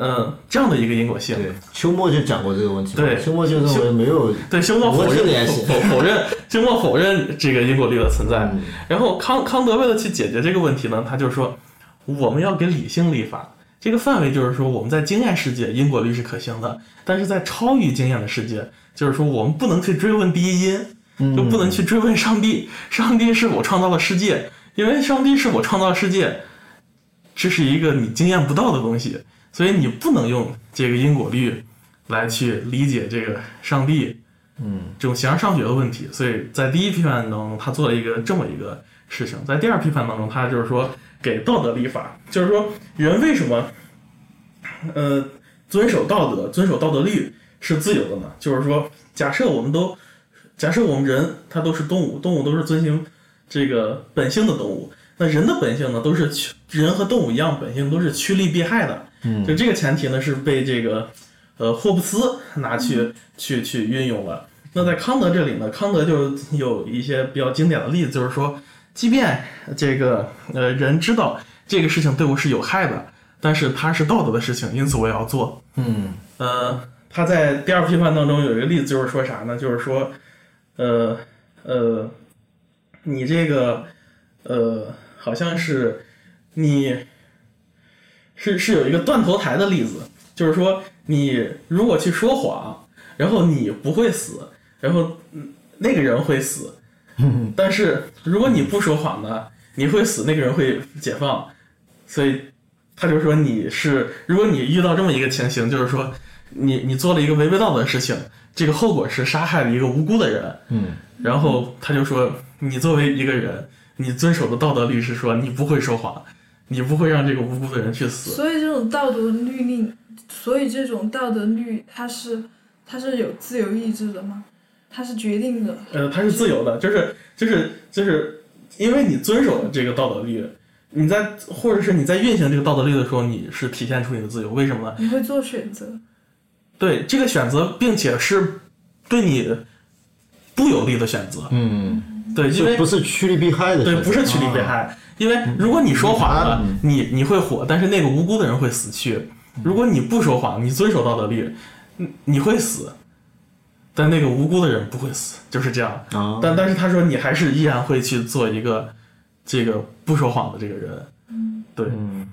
[SPEAKER 3] 嗯，这样的一个因果性。
[SPEAKER 4] 对，休谟就讲过这个问题，
[SPEAKER 3] 对。
[SPEAKER 4] 休谟就认为没有
[SPEAKER 3] 对，休谟否认
[SPEAKER 4] 联系
[SPEAKER 3] 否否认，休谟否认这个因果律的存在。
[SPEAKER 4] 嗯。
[SPEAKER 3] 然后康康德为了去解决这个问题呢，他就说我们要给理性立法。这个范围就是说，我们在经验世界因果律是可行的，但是在超于经验的世界，就是说我们不能去追问第一因，
[SPEAKER 4] 嗯。
[SPEAKER 3] 就不能去追问上帝，上帝是否创造了世界，因为上帝是否创造世界，这是一个你经验不到的东西，所以你不能用这个因果律来去理解这个上帝，
[SPEAKER 4] 嗯，
[SPEAKER 3] 这种形而上学的问题。所以在第一批判当中，他做了一个这么一个事情；在第二批判当中，他就是说给道德立法，就是说人为什么，呃，遵守道德、遵守道德律是自由的呢？就是说，假设我们都，假设我们人他都是动物，动物都是遵循这个本性的动物。那人的本性呢，都是趋人和动物一样，本性都是趋利避害的。
[SPEAKER 4] 嗯，
[SPEAKER 3] 就这个前提呢，是被这个呃霍布斯拿去去去运用了。那在康德这里呢，康德就有一些比较经典的例子，就是说，即便这个呃人知道这个事情对我是有害的，但是它是道德的事情，因此我也要做。
[SPEAKER 4] 嗯
[SPEAKER 3] 呃，他在第二批判当中有一个例子，就是说啥呢？就是说，呃呃，你这个呃，好像是你是是有一个断头台的例子，就是说你如果去说谎，然后你不会死，然后嗯那个人会死，[LAUGHS] 但是如果你不说谎呢，你会死，那个人会解放，所以他就说你是，如果你遇到这么一个情形，就是说你你做了一个违背道德的事情，这个后果是杀害了一个无辜的人，
[SPEAKER 4] 嗯。
[SPEAKER 3] 然后他就说你作为一个人，你遵守的道德律是说你不会说谎，你不会让这个无辜的人去死。
[SPEAKER 5] 所以这种道德律令，所以这种道德律，它是它是有自由意志的吗？它是决定的。
[SPEAKER 3] 呃，它是自由的，就是就是就是因为你遵守了这个道德律，你在或者是你在运行这个道德律的时候，你是体现出你的自由。为什么呢？
[SPEAKER 5] 你会做选择，
[SPEAKER 3] 对这个选择，并且是对你不有利的选择。
[SPEAKER 4] 嗯，
[SPEAKER 3] 对，因为
[SPEAKER 4] 就不是趋利避害的
[SPEAKER 3] 对不是趋利避害，因为如果你说谎了
[SPEAKER 4] 嗯，
[SPEAKER 3] 你你会火，但是那个无辜的人会死去。如果你不说谎，你遵守道德律，你你会死，但那个无辜的人不会死，就是这样。
[SPEAKER 4] 啊，
[SPEAKER 3] 但但是他说你还是依然会去做一个这个不说谎的这个人，对，
[SPEAKER 4] 嗯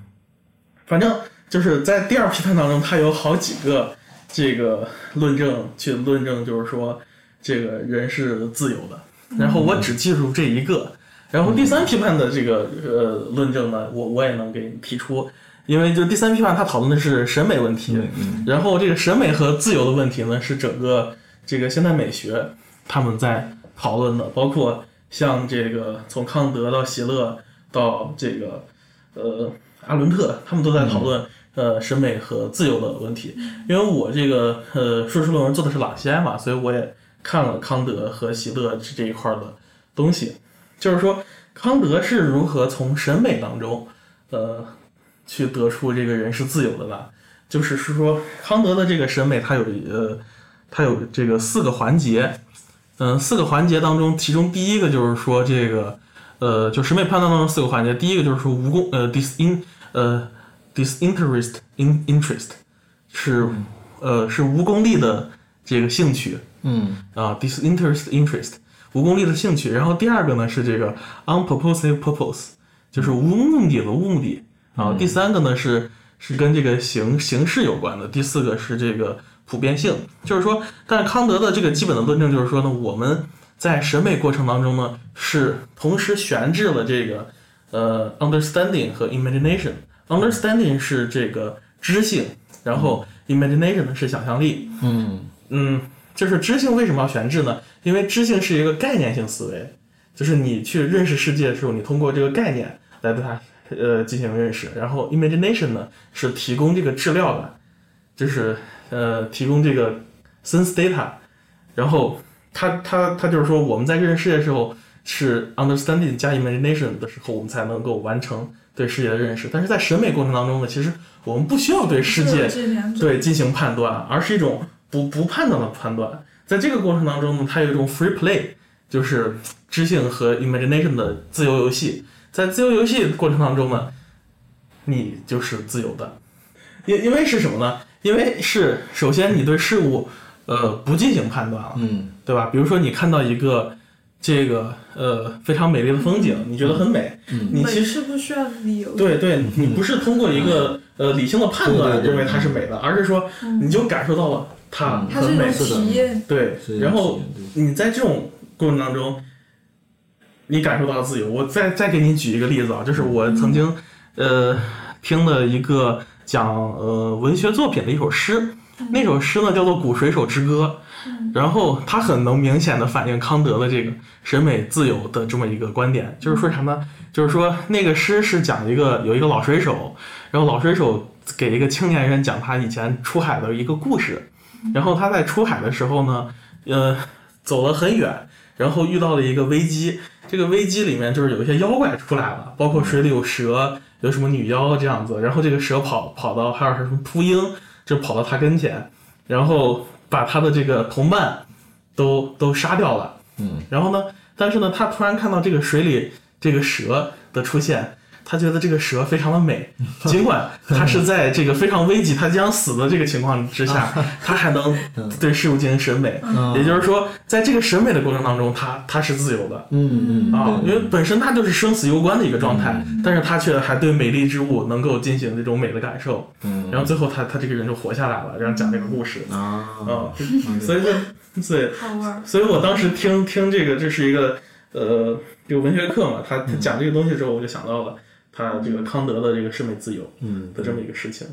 [SPEAKER 3] 反正就是在第二批判当中，他有好几个这个论证去论证，就是说这个人是自由的。然后我只记住这一个，然后第三批判的这个呃论证呢，我我也能给你提出，因为就第三批判它讨论的是审美问题，然后这个审美和自由的问题呢，是整个这个现代美学他们在讨论的，包括像这个从康德到席勒到这个呃阿伦特，他们都在讨论、呃审美和自由的问题。因为我这个呃硕士论文做的是朗西埃嘛，所以我也看了康德和席勒这这一块儿的东西，就是说康德是如何从审美当中呃去得出这个人是自由的吧？就是是说康德的这个审美，它有呃它有这个四个环节，嗯、四个环节当中，其中第一个就是说这个呃就审美判断当中四个环节，第一个就是说无功呃 disin 呃 disinterest in interest 是呃是无功利的这个兴趣，
[SPEAKER 4] 嗯
[SPEAKER 3] 啊，disinterest interest 无功利的兴趣。然后第二个呢是这个 unpurposive purpose，就是无目的的目的啊。第三个呢是是跟这个形形式有关的。第四个是这个普遍性，就是说，但是康德的这个基本的论证就是说呢，我们在审美过程当中呢是同时悬置了这个呃 understanding 和 imagination。understanding 是这个知性，然后 imagination 呢是想象力。
[SPEAKER 4] 嗯
[SPEAKER 3] 嗯，就是知性为什么要悬置呢？因为知性是一个概念性思维，就是你去认识世界的时候，你通过这个概念来对它呃进行认识。然后 imagination 呢是提供这个质料的，就是呃提供这个 sense data。然后它它它就是说我们在认识世界的时候是 understanding 加 imagination 的时候，我们才能够完成对世界的认识。但是在审美过程当中呢，其实我们不需要对世界对进行判断，而是一种不不判断的判断。在这个过程当中呢，它有一种 free play，就是知性和 imagination 的自由游戏。在自由游戏过程当中呢，你就是自由的，因因为是什么呢？因为是首先你对事物呃不进行判断了，
[SPEAKER 4] 嗯
[SPEAKER 3] 对吧？比如说你看到一个这个呃非常美丽的风景，你觉得很美，你其实
[SPEAKER 5] 不需要理由。
[SPEAKER 3] 对对，你不是通过一个呃理性的判断认为它是美的，而是说你就感受到了它很美。
[SPEAKER 5] 一种体验。
[SPEAKER 3] 对然后你在这种过程当中，你感受到了自由。我再再给你举一个例子啊，就是我曾经呃听了一个讲呃文学作品的一首诗，那首诗呢叫做《古水手之歌》，然后他很能明显的反映康德的这个审美自由的这么一个观点，就是说啥呢？就是说那个诗是讲一个有一个老水手，然后老水手给一个青年人讲他以前出海的一个故事，然后他在出海的时候呢，呃，走了很远，然后遇到了一个危机，这个危机里面就是有一些妖怪出来了，包括水里有蛇，有什么女妖这样子，然后这个蛇跑跑到还有什么秃鹰。就跑到他跟前，然后把他的这个同伴都都杀掉了。
[SPEAKER 4] 嗯，
[SPEAKER 3] 然后呢，但是呢，他突然看到这个水里这个蛇的出现，他觉得这个蛇非常的美，[LAUGHS] 尽管他是在这个非常危急、他将死的这个情况之下，[LAUGHS] 他还能对事物进行审美。也就是说，在这个审美的过程当中，他他是自由的。
[SPEAKER 4] 嗯嗯
[SPEAKER 3] 啊，因为本身他就是生死攸关的一个状态，但是他却还对美丽之物能够进行这种美的感受，
[SPEAKER 4] 嗯。
[SPEAKER 3] 然后最后他他这个人就活下来了，然后讲这个故事。
[SPEAKER 4] 啊
[SPEAKER 3] 嗯，所以就所以
[SPEAKER 5] 好玩。
[SPEAKER 3] 所以我当时听听这个，这是一个呃，就文学课嘛，他他讲这个东西之后，我就想到了他这个康德的这个审美自由
[SPEAKER 4] 嗯
[SPEAKER 3] 的这么一个事情。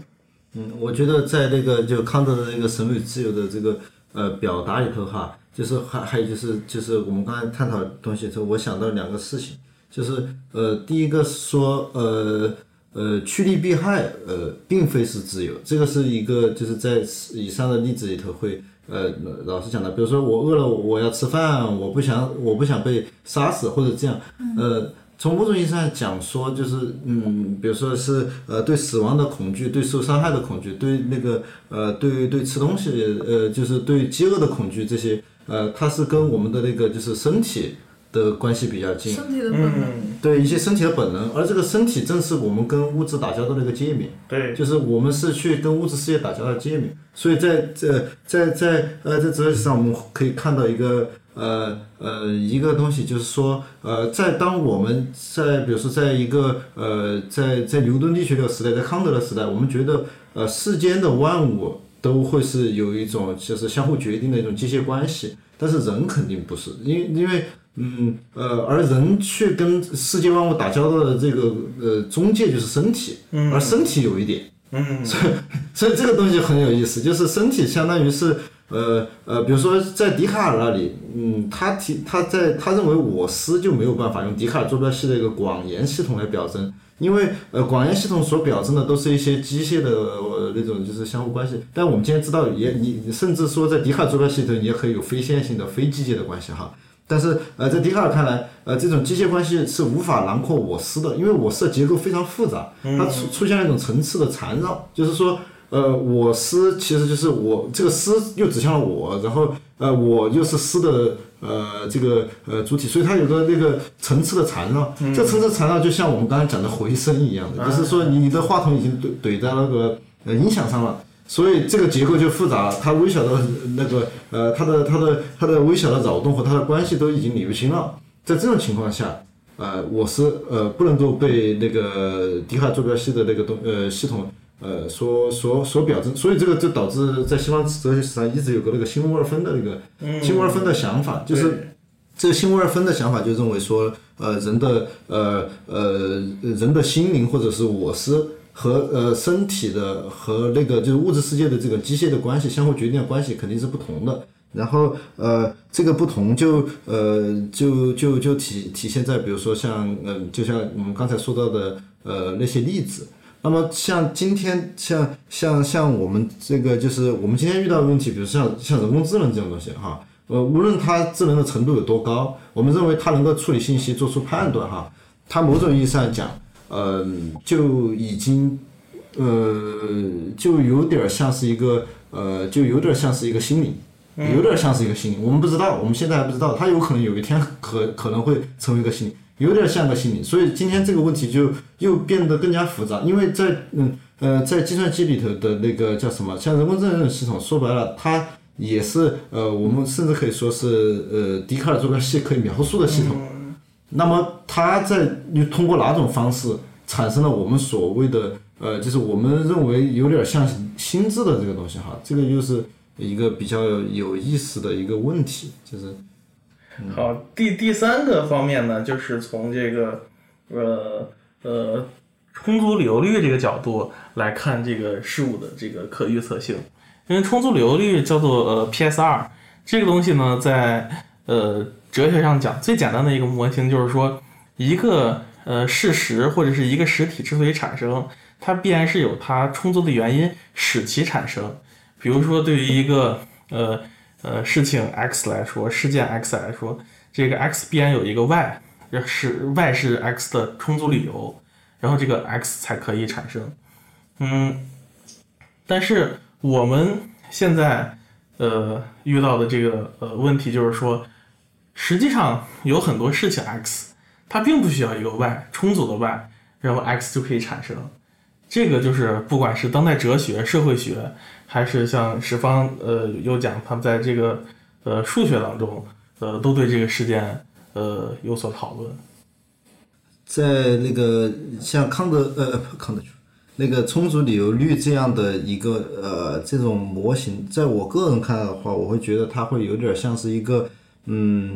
[SPEAKER 4] 嗯，我觉得在那个就康德的那个审美自由的这个呃表达里头哈，就是还还有就是就是我们刚才探讨的东西的时候，我想到两个事情，就是呃第一个是说呃呃趋利避害呃并非是自由，这个是一个就是在以上的例子里头会。呃，老师讲的，比如说我饿了，我要吃饭，我不想，我不想被杀死，或者这样，呃，从某种意义上讲说，就是嗯，比如说是呃对死亡的恐惧，对受伤害的恐惧，对那个呃对对吃东西呃就是对饥饿的恐惧这些呃，它是跟我们的那个就是身体的关系比较近，
[SPEAKER 5] 身体的本能，
[SPEAKER 3] 嗯，
[SPEAKER 4] 对一些身体的本能，而这个身体正是我们跟物质打交道的一个界面。
[SPEAKER 3] 对，
[SPEAKER 4] 就是我们是去跟物质世界打交道的界面，所以在这在在呃在哲学上，我们可以看到一个呃呃一个东西，就是说呃在当我们在比如说在一个呃在在牛顿力学这个时代，在康德的时代，我们觉得呃世间的万物都会是有一种就是相互决定的一种机械关系，但是人肯定不是，因为因为。嗯，呃，而人去跟世界万物打交道的这个呃中介就是身体，而身体有一点，
[SPEAKER 3] 嗯，
[SPEAKER 4] 所以所以这个东西很有意思，就是身体相当于是呃呃，比如说在笛卡尔那里，嗯，他提他在他认为我思就没有办法用笛卡尔坐标系的一个广延系统来表征，因为呃广延系统所表征的都是一些机械的、呃、那种就是相互关系，但我们今天知道也你你甚至说在笛卡尔坐标系统也可以有非线性的非机械的关系哈。但是，呃，在笛卡尔看来，呃，这种机械关系是无法囊括我思的，因为我思的结构非常复杂，它出出现了一种层次的缠绕，就是说，呃，我思其实就是我这个思又指向了我，然后，呃，我又是思的，呃，这个呃主体，所以它有个那个层次的缠绕，这层次缠绕就像我们刚才讲的回声一样的，就是说你你的话筒已经怼怼在那个呃音响上了。所以这个结构就复杂了，它微小的那个呃，它的它的它的微小的扰动和它的关系都已经理不清了。在这种情况下，呃，我是呃不能够被那个笛卡尔坐标系的那个东呃系统呃所所所表征，所以这个就导致在西方哲学史上一直有个那个新沃尔芬的那个新沃尔芬的想法，就是这个新沃尔芬的想法就认为说，呃，人的呃呃人的心灵或者是我思。和呃身体的和那个就是物质世界的这个机械的关系相互决定的关系肯定是不同的。然后呃这个不同就呃就就就体体现在比如说像嗯、呃、就像我们刚才说到的呃那些例子。那么像今天像像像我们这个就是我们今天遇到的问题，比如像像人工智能这种东西哈，呃无论它智能的程度有多高，我们认为它能够处理信息、做出判断哈，它某种意义上讲。呃，就已经，呃，就有点像是一个，呃，就有点像是一个心理，有点像是一个心理。我们不知道，我们现在还不知道，它有可能有一天可可能会成为一个心灵，有点像个心理。所以今天这个问题就又变得更加复杂，因为在嗯呃在计算机里头的那个叫什么，像人工智能系统，说白了，它也是呃我们甚至可以说是呃笛卡尔坐标系可以描述的系统。那么它在又通过哪种方式产生了我们所谓的呃，就是我们认为有点像心智的这个东西哈，这个又是一个比较有意思的一个问题，就是
[SPEAKER 3] 好，第第三个方面呢，就是从这个呃呃充足理由律这个角度来看这个事物的这个可预测性，因为充足理由率叫做呃 PSR，这个东西呢，在呃哲学上讲，最简单的一个模型就是说，一个呃事实或者是一个实体之所以产生，它必然是有它充足的原因使其产生。比如说，对于一个呃呃事情 X 来说，事件 X 来说，这个 X 必然有一个 Y，是 Y 是 X 的充足理由，然后这个 X 才可以产生。嗯，但是我们现在呃遇到的这个呃问题就是说，实际上有很多事情 X 它并不需要一个 Y 充足的 Y，然后 X 就可以产生。这个就是不管是当代哲学、社会学，还是像十方呃有讲他们在这个呃数学当中，呃都对这个事件呃有所讨论。
[SPEAKER 4] 在那个像康德呃康德那个充足理由率这样的一个呃这种模型，在我个人看来的话，我会觉得它会有点像是一个嗯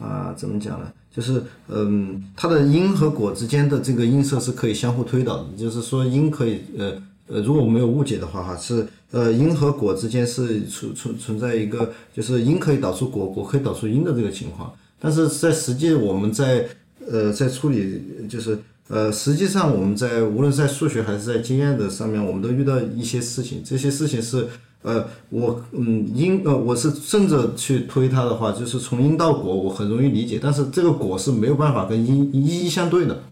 [SPEAKER 4] 啊怎么讲呢？就是嗯它的因和果之间的这个映射是可以相互推导的，就是说因可以呃呃如果我没有误解的话哈是呃因和果之间是存存存在一个就是因可以导出果，果可以导出因的这个情况，但是在实际我们在呃在处理就是。呃，实际上我们在无论在数学还是在经验的上面，我们都遇到一些事情。这些事情是，呃，我嗯因呃我是顺着去推它的话，就是从因到果，我很容易理解。但是这个果是没有办法跟因一一相对的，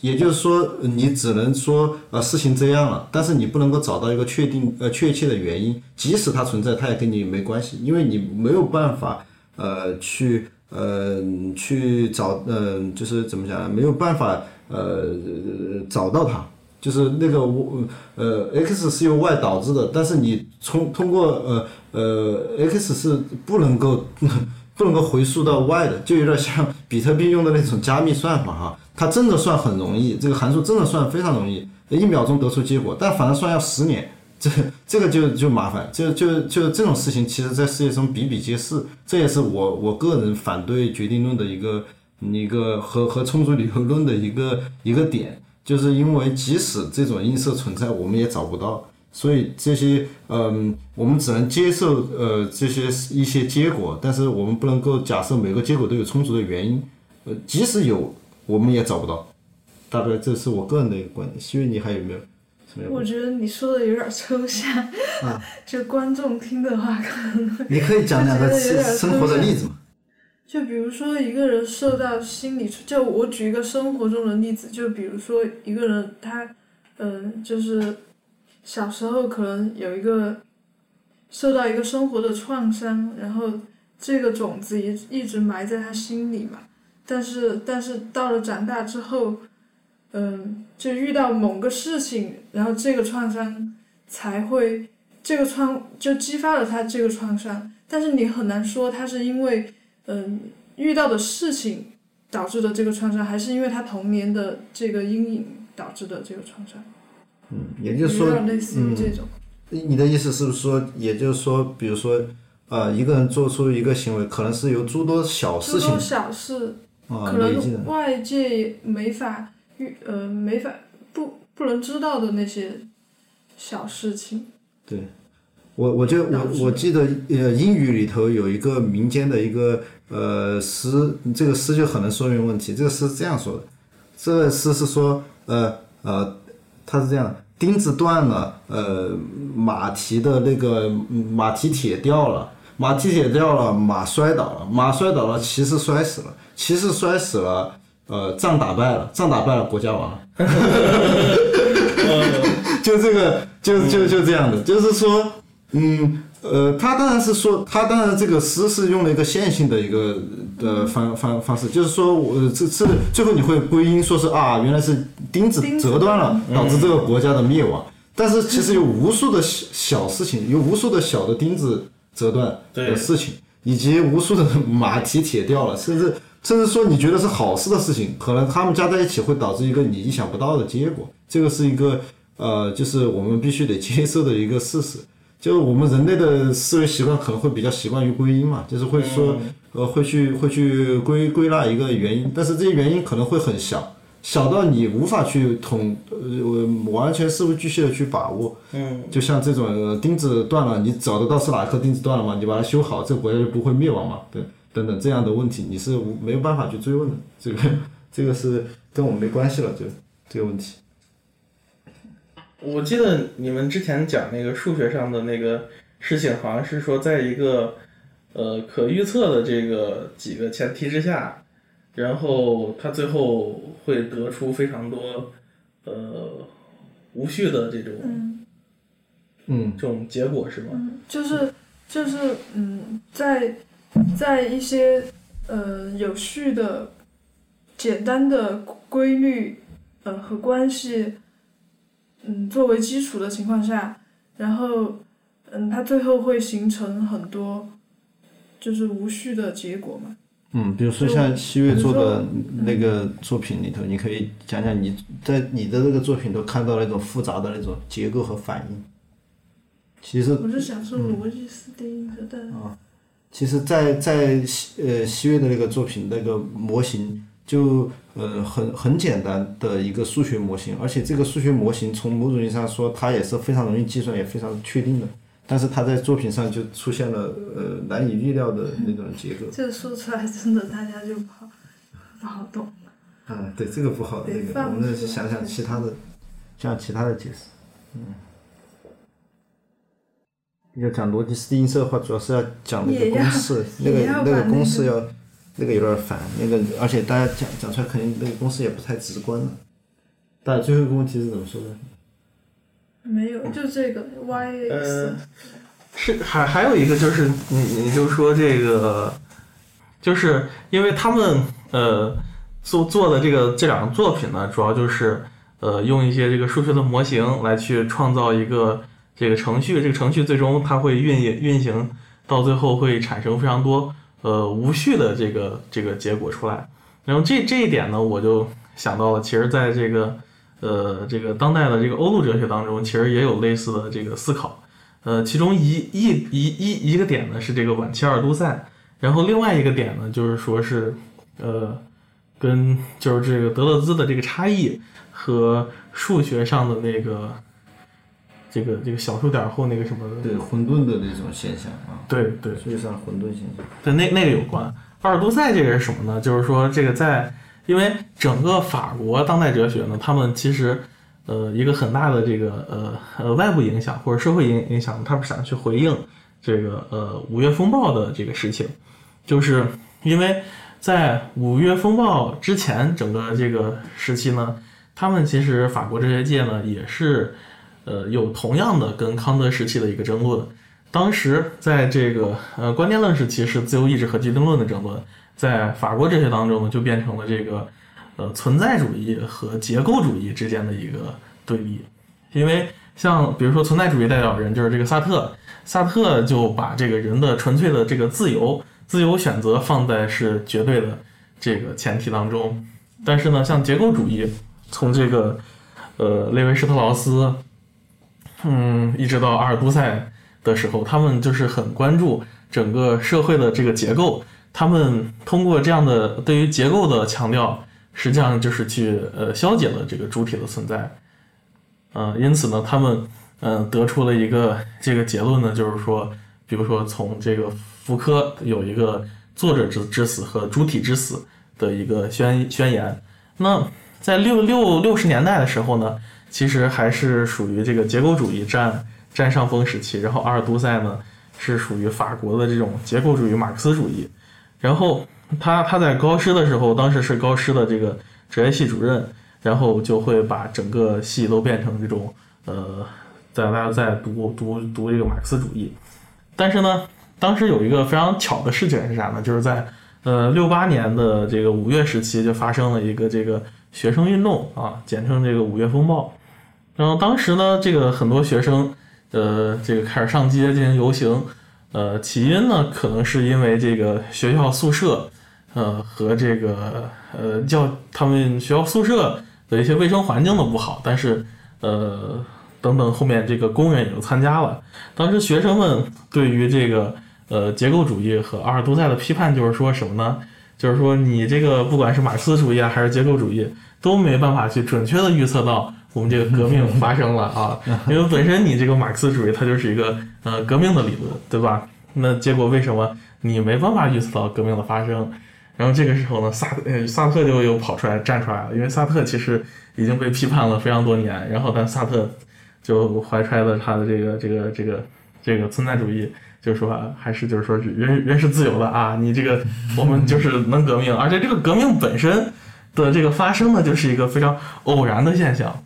[SPEAKER 4] 也就是说，你只能说呃事情这样了，但是你不能够找到一个确定呃确切的原因，即使它存在，它也跟你没关系，因为你没有办法呃去呃去找嗯就是怎么讲呢？没有办法。呃，找到它，就是那个我呃，x 是由 y 导致的，但是你从通过呃呃，x 是不能够 [LAUGHS] 不能够回溯到 y 的，就有点像比特币用的那种加密算法哈，它真的算很容易，这个函数真的算非常容易，一秒钟得出结果，但反而算要十年，[LAUGHS] 这这个就就麻烦，就就就这种事情，其实在世界上比比皆是，这也是我我个人反对决定论的一个。一个和和充足理由论的一个一个点，就是因为即使这种映射存在，我们也找不到，所以这些嗯，我们只能接受呃这些一些结果，但是我们不能够假设每个结果都有充足的原因，呃，即使有，我们也找不到。大概这是我个人的一个观点，希月你还有没有？
[SPEAKER 5] 我觉得你说的有点抽象，啊，[LAUGHS] 就观众听的话可能
[SPEAKER 4] 你可以讲两个生活的例子吗？
[SPEAKER 5] 就比如说一个人受到心理，就我举一个生活中的例子，就比如说一个人他，嗯，就是小时候可能有一个受到一个生活的创伤，然后这个种子一一直埋在他心里嘛，但是但是到了长大之后，嗯，就遇到某个事情，然后这个创伤才会这个创就激发了他这个创伤，但是你很难说他是因为。嗯，遇到的事情导致的这个创伤，还是因为他童年的这个阴影导致的这个创伤。
[SPEAKER 4] 嗯，也就是说，
[SPEAKER 5] 类似于这种。
[SPEAKER 4] 你的意思是不是说，也就是说，比如说，呃，一个人做出一个行为，可能是由诸多小事情，
[SPEAKER 5] 小事，可能外界没法预，呃，没法不不能知道的那些小事情。
[SPEAKER 4] 对。我我就我我记得呃英语里头有一个民间的一个呃诗，这个诗就很能说明问题。这个诗是这样说的，这个诗是说呃呃，它是这样：钉子断了，呃马蹄的那个马蹄铁掉了，马蹄铁掉了，马摔倒了，马摔倒了，骑士摔死了，骑士摔死了，呃仗打败了，仗打败了，国家亡了。[LAUGHS] 就这个就就就这样的，就是说。嗯，呃，他当然是说，他当然这个诗是用了一个线性的一个的方方方式，就是说我这这最后你会归因说是啊，原来是钉子折断了，导致这个国家的灭亡。但是其实有无数的小小事情，有无数的小的钉子折断的事情，以及无数的马蹄铁掉了，[LAUGHS] 甚至甚至说你觉得是好事的事情，可能他们加在一起会导致一个你意想不到的结果。这个是一个呃，就是我们必须得接受的一个事实。就是我们人类的思维习惯可能会比较习惯于归因嘛，就是会说，呃，会去会去归归纳一个原因，但是这些原因可能会很小，小到你无法去统呃完全事无巨细的去把握。
[SPEAKER 3] 嗯，
[SPEAKER 4] 就像这种呃钉子断了，你找得到是哪颗钉子断了吗？你把它修好，这个国家就不会灭亡嘛？对，等等这样的问题，你是没有办法去追问的。这个 [LAUGHS] 这个是跟我们没关系了，就这个问题。
[SPEAKER 3] 我记得你们之前讲那个数学上的那个事情，好像是说在一个呃可预测的这个几个前提之下，然后他最后会得出非常多呃无序的这种
[SPEAKER 5] 嗯
[SPEAKER 4] 嗯
[SPEAKER 3] 这种结果，是吗？
[SPEAKER 5] 嗯，就是就是嗯，在在一些呃有序的、简单的规律呃和关系嗯作为基础的情况下，然后嗯，他最后会形成很多就是无序的结果嘛。
[SPEAKER 4] 嗯，比如说像西月做的那个作品里头，你可以讲讲你在你的那个作品都看到那种复杂的那种结构和反应。其实
[SPEAKER 5] 我是想说逻辑是定的，啊
[SPEAKER 4] 其实在，在西呃西月的那个作品那个模型就呃很很简单的一个数学模型，而且这个数学模型从某种意义上说，它也是非常容易计算，也非常确定的。但是他在作品上就出现了呃难以预料的那种结构。
[SPEAKER 5] 这个说出来真的大家就不好不好懂。
[SPEAKER 4] 嗯，对，这个不好，那个我们
[SPEAKER 5] 出来
[SPEAKER 4] 想想其他的，想想其他的解释。嗯，要讲逻辑式映射的话，主要是要讲那个公式，那个那个
[SPEAKER 5] 把那个
[SPEAKER 4] 公式要，那个有点烦，那个而且大家讲讲出来肯定那个公式也不太直观了。但最后一个问题是怎么说的？
[SPEAKER 5] 没有，就这个 y
[SPEAKER 3] 呃
[SPEAKER 5] x，
[SPEAKER 3] 是还还有一个就是你你就说这个，就是因为他们呃做做的这个这两个作品呢，主要就是呃用一些这个数学的模型来去创造一个这个程序，这个程序最终它会运运行到最后会产生非常多呃无序的这个这个结果出来。然后这这一点呢，我就想到了，其实在这个呃这个当代的这个欧陆哲学当中，其实也有类似的这个思考。呃，其中一一一一一个点呢是这个晚期阿尔都塞，然后另外一个点呢就是说是呃跟就是这个德勒兹的这个差异和数学上的那个这个这个小数点后那个什么
[SPEAKER 4] 对混沌的那种现象啊，
[SPEAKER 3] 对对
[SPEAKER 4] 数学上混沌现象。
[SPEAKER 3] 对，那那个有关。阿尔都塞这个是什么呢？就是说这个在因为整个法国当代哲学呢，他们其实呃一个很大的这个呃呃外部影响或者社会影影响，他们想去回应这个呃五月风暴的这个事情，就是因为在五月风暴之前整个这个时期呢，他们其实法国哲学界呢也是呃有同样的跟康德时期的一个争论。当时在这个呃观念论时期是自由意志和决定论的争论，在法国哲学当中呢就变成了这个呃存在主义和结构主义之间的一个对立，因为像比如说存在主义代表人就是这个萨特，萨特就把这个人的纯粹的这个自由自由选择放在是绝对的这个前提当中，但是呢像结构主义从这个呃列维施特劳斯，嗯一直到阿尔都塞。的时候，他们就是很关注整个社会的这个结构。他们通过这样的对于结构的强调，实际上就是去呃消解了这个主体的存在。呃，因此呢，他们嗯、得出了一个这个结论呢，就是说，比如说从这个福柯有一个作者之之死和主体之死的一个宣宣言。那在六六六十年代的时候呢，其实还是属于这个结构主义占。占上风时期，然后阿尔都塞呢是属于法国的这种结构主义马克思主义，然后他他在高师的时候，当时是高师的这个职业系主任，然后就会把整个系都变成这种呃，在大家在读读读这个马克思主义，但是呢，当时有一个非常巧的事情是啥呢？就是在呃六八年的这个五月时期就发生了一个这个学生运动啊，简称这个五月风暴，然后当时呢，这个很多学生。呃，这个开始上街进行游行，呃，起因呢，可能是因为这个学校宿舍，呃，和这个呃教他们学校宿舍的一些卫生环境的不好，但是呃等等后面这个工人也都参加了。当时学生们对于这个呃结构主义和阿尔都塞的批判就是说什么呢？就是说你这个不管是马克思主义啊还是结构主义，都没办法去准确的预测到我们这个革命发生了 [LAUGHS] 啊，因为本身你这个马克思主义它就是一个呃革命的理论，对吧？那结果为什么你没办法预测到革命的发生？然后这个时候呢，萨呃萨特就又跑出来站出来了，因为萨特其实已经被批判了非常多年，然后但萨特就怀揣了他的这个这个这个这个存在主义，就是说还是就是说人人是自由的啊，你这个我们就是能革命，而且这个革命本身的这个发生呢，就是一个非常偶然的现象，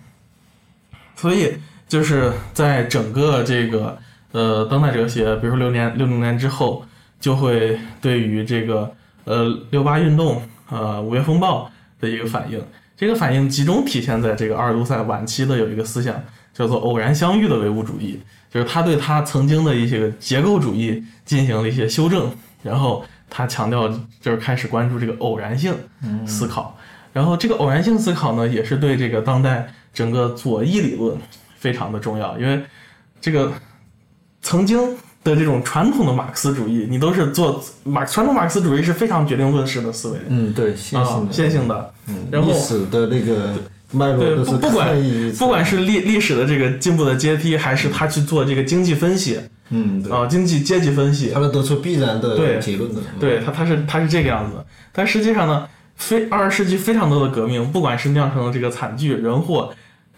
[SPEAKER 3] 所以就是在整个这个呃当代哲学，比如说六年六零年之后，就会对于这个。呃，六八运动，呃，五月风暴的一个反应，这个反应集中体现在这个阿尔都塞晚期的有一个思想，叫做偶然相遇的唯物主义，就是他对他曾经的一些结构主义进行了一些修正，然后他强调就是开始关注这个偶然性思考，然后这个偶然性思考呢，也是对这个当代整个左翼理论非常的重要，因为这个曾经。的这种传统的马克思主义，你都是做马传统马克思主义是非常决定论式的思维，
[SPEAKER 4] 嗯，对，线性
[SPEAKER 3] 的，线性的，
[SPEAKER 4] 嗯，
[SPEAKER 3] 然后
[SPEAKER 4] 历史的那个脉络都是
[SPEAKER 3] 不管不管是历历史的这个进步的阶梯，还是他去做这个经济分析，
[SPEAKER 4] 嗯，
[SPEAKER 3] 啊，经济阶级分析，
[SPEAKER 4] 他们得出必然的结论的，
[SPEAKER 3] 对他他是他是这个样子，但实际上呢，非二十世纪非常多的革命，不管是酿成了这个惨剧人祸，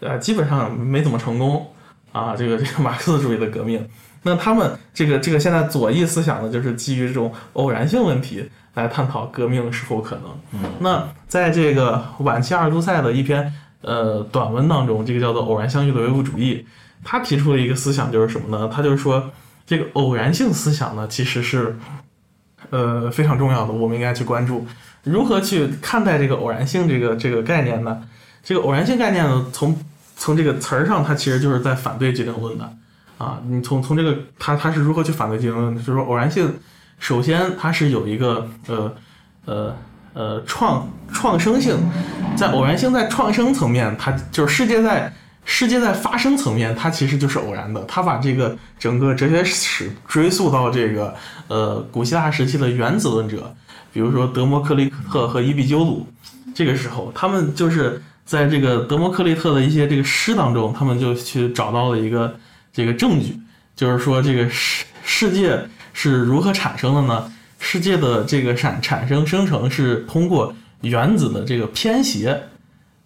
[SPEAKER 3] 呃，基本上没怎么成功啊，这个这个马克思主义的革命。那他们这个这个现在左翼思想呢，就是基于这种偶然性问题来探讨革命是否可能。
[SPEAKER 4] 嗯，
[SPEAKER 3] 那在这个晚期阿尔都塞的一篇呃短文当中，这个叫做偶然相遇的唯物主义，他提出了一个思想，就是什么呢？他就是说，这个偶然性思想呢，其实是呃非常重要的，我们应该去关注如何去看待这个偶然性这个这个概念呢？这个偶然性概念呢，从从这个词儿上，它其实就是在反对决定论的。啊，你从从这个他他是如何去反对决定论的？就是说偶然性，首先它是有一个呃呃呃创创生性，在偶然性在创生层面，它就是世界在世界在发生层面，它其实就是偶然的。他把这个整个哲学史追溯到这个呃古希腊时期的原子论者，比如说德谟克利特和伊壁鸠鲁，这个时候他们就是在这个德谟克利特的一些这个诗当中，他们就去找到了一个。这个证据就是说，这个世世界是如何产生的呢？世界的这个产产生生成是通过原子的这个偏斜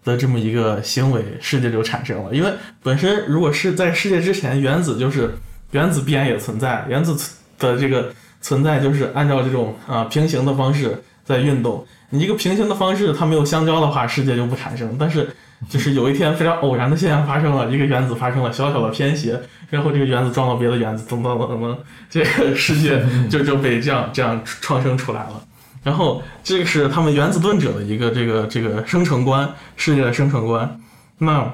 [SPEAKER 3] 的这么一个行为，世界就产生了。因为本身如果是在世界之前，原子就是原子必然也存在，原子的这个存在就是按照这种啊平行的方式在运动。你一个平行的方式它没有相交的话，世界就不产生。但是就是有一天非常偶然的现象发生了，一个原子发生了小小的偏斜。然后这个原子撞到别的原子，噔噔噔噔，这个世界就就被这样这样创生出来了。然后这个是他们原子论者的一个这个这个生成观，世界的生成观。那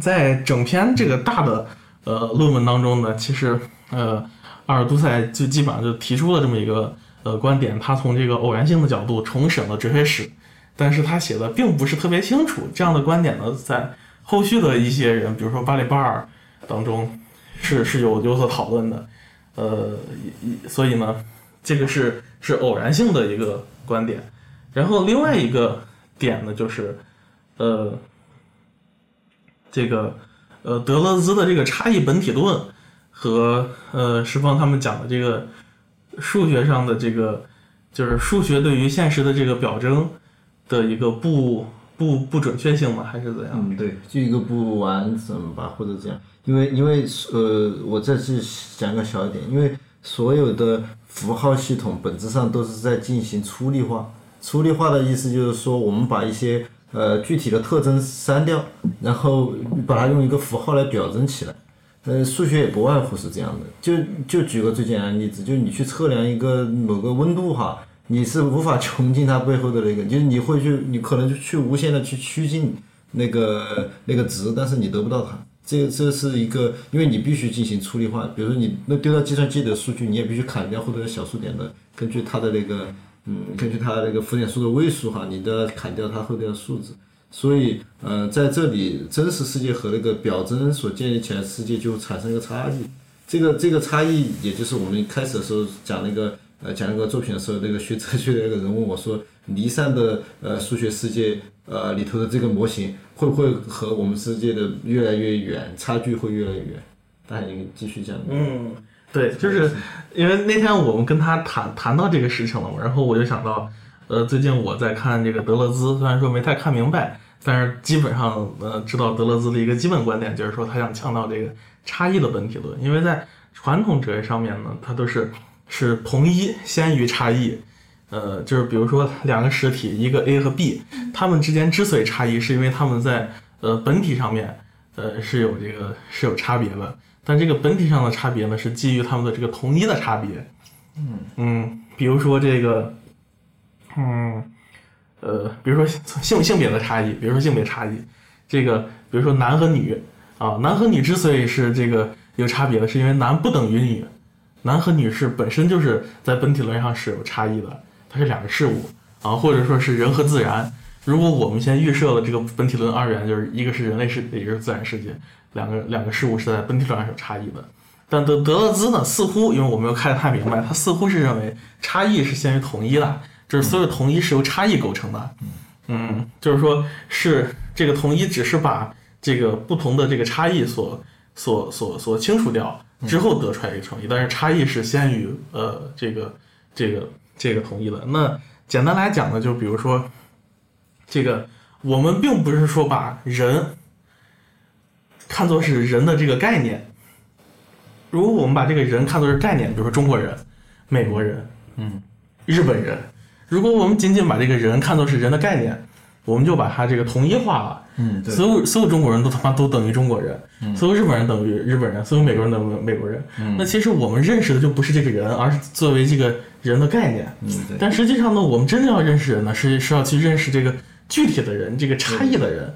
[SPEAKER 3] 在整篇这个大的呃论文当中呢，其实呃阿尔都塞就基本上就提出了这么一个呃观点，他从这个偶然性的角度重审了哲学史，但是他写的并不是特别清楚。这样的观点呢，在后续的一些人，比如说巴里巴尔。当中是是有有所讨论的，呃，所以呢，这个是是偶然性的一个观点。然后另外一个点呢，就是呃，这个呃德勒兹的这个差异本体论和呃石方他们讲的这个数学上的这个，就是数学对于现实的这个表征的一个不不不准确性嘛，还是怎样？
[SPEAKER 4] 嗯，对，就一个不完整吧，或者这样。因为因为呃，我再去讲个小一点，因为所有的符号系统本质上都是在进行粗粒化。粗粒化的意思就是说，我们把一些呃具体的特征删掉，然后把它用一个符号来表征起来。呃，数学也不外乎是这样的。就就举个最简单的例子，就你去测量一个某个温度哈，你是无法穷尽它背后的那个，就是你会去，你可能就去无限的去趋近那个那个值，但是你得不到它。这这是一个，因为你必须进行粗粒化，比如说你那丢到计算机的数据，你也必须砍掉后头的小数点的，根据它的那个，嗯，根据它那个浮点数的位数哈，你都要砍掉它后边的数字。所以，呃，在这里真实世界和那个表征所建立起来的世界就产生一个差异。这个这个差异，也就是我们开始的时候讲那个呃讲那个作品的时候，那个学哲学的那个人问我说，离散的呃数学世界呃里头的这个模型会不会和我们世界的越来越远，差距会越来越远？大家继续讲。
[SPEAKER 3] 嗯，对，就是因为那天我们跟他谈谈到这个事情了嘛，然后我就想到，呃，最近我在看这个德勒兹，虽然说没太看明白，但是基本上呃知道德勒兹的一个基本观点，就是说他想强调这个差异的本体论，因为在传统哲学上面呢，它都是是同一先于差异。呃，就是比如说两个实体，一个 A 和 B，它们之间之所以差异，是因为它们在呃本体上面呃是有这个是有差别的。但这个本体上的差别呢，是基于它们的这个同一的差别。嗯嗯，比如说这个，嗯呃，比如说性性别的差异，比如说性别差异，这个比如说男和女啊，男和女之所以是这个有差别的，是因为男不等于女，男和女是本身就是在本体论上是有差异的，它是两个事物啊，或者说是人和自然。如果我们先预设了这个本体论二元，就是一个是人类世界，一个是自然世界，两个两个事物是在本体论上有差异的。但德德勒兹呢，似乎因为我没有看得太明白，他似乎是认为差异是先于统一的，就是所有同一是由差异构成的。嗯，就是说是这个同一只是把这个不同的这个差异所所所所清除掉之后得出来一个统一，但是差异是先于呃这个这个这个同一的。那简单来讲呢，就比如说。这个我们并不是说把人看作是人的这个概念。如果我们把这个人看作是概念，比如说中国人、美国人、
[SPEAKER 4] 嗯、
[SPEAKER 3] 日本人，如果我们仅仅把这个人看作是人的概念，我们就把它这个统一化了。
[SPEAKER 4] 嗯，对，
[SPEAKER 3] 所有所有中国人都他妈都等于中国人，所有日本人等于日本人，所有美国人等于美国人。那其实我们认识的就不是这个人，而是作为这个人的概念。
[SPEAKER 4] 嗯，对，
[SPEAKER 3] 但实际上呢，我们真正要认识人呢，是是要去认识这个具体的人，这个差异的人。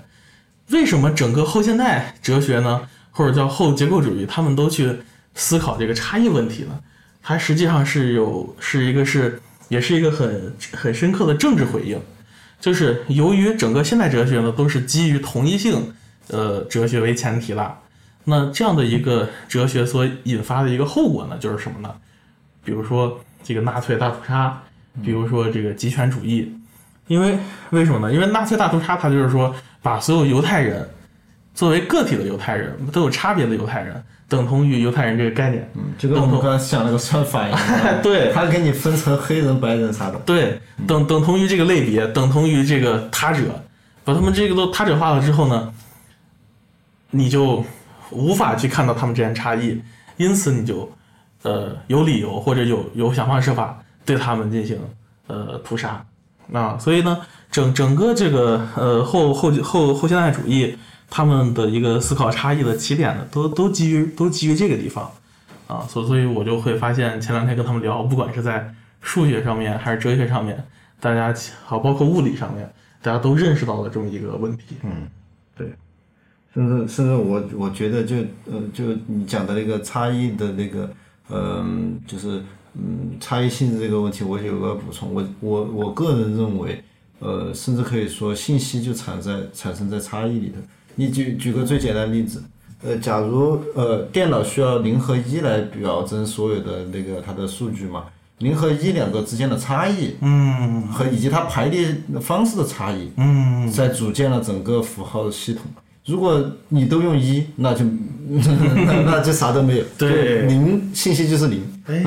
[SPEAKER 3] 为什么整个后现代哲学呢，或者叫后结构主义，他们都去思考这个差异问题呢？它实际上是有是一个是也是一个很很深刻的政治回应，就是由于整个现代哲学呢都是基于同一性呃哲学为前提的，那这样的一个哲学所引发的一个后果呢，就是什么呢？比如说这个纳粹大屠杀，比如说这个极权主义，因为为什么呢？因为纳粹大屠杀，它就是说把所有犹太人作为个体的犹太人，都有差别的犹太人，等同于犹太人这个概念。
[SPEAKER 4] 嗯，就跟我们刚才讲那个算法一样，[LAUGHS]
[SPEAKER 3] 对。
[SPEAKER 4] 他给你分成黑人、白人啥的。
[SPEAKER 3] 对，等等同于这个类别，等同于这个他者，把他们这个都他者化了之后呢，你就无法去看到他们之间差异，因此你就呃有理由或者有有想方设法对他们进行呃屠杀。啊，所以呢，整整个这个呃后后后后现代主义他们的一个思考差异的起点呢，都都基于都基于这个地方啊，所所以我就会发现前两天跟他们聊，不管是在数学上面还是哲学上面，大家好包括物理上面，大家都认识到了这么一个问题。
[SPEAKER 4] 嗯，
[SPEAKER 3] 对，
[SPEAKER 4] 甚至甚至我我觉得就呃就你讲的那个差异的那个嗯、就是嗯差异性质这个问题，我有个补充，我我我个人认为，呃，甚至可以说信息就产在产生在差异里头。你举举个最简单的例子，呃，假如呃电脑需要零和一来表征所有的那个它的数据嘛，零和一两个之间的差异，
[SPEAKER 3] 嗯
[SPEAKER 4] 和以及它排列方式的差异，
[SPEAKER 3] 嗯，
[SPEAKER 4] 在组建了整个符号系统。如果你都用一，那就 [LAUGHS] 那那就啥都没有。
[SPEAKER 3] 对
[SPEAKER 4] 零信息就是零。
[SPEAKER 3] 哎，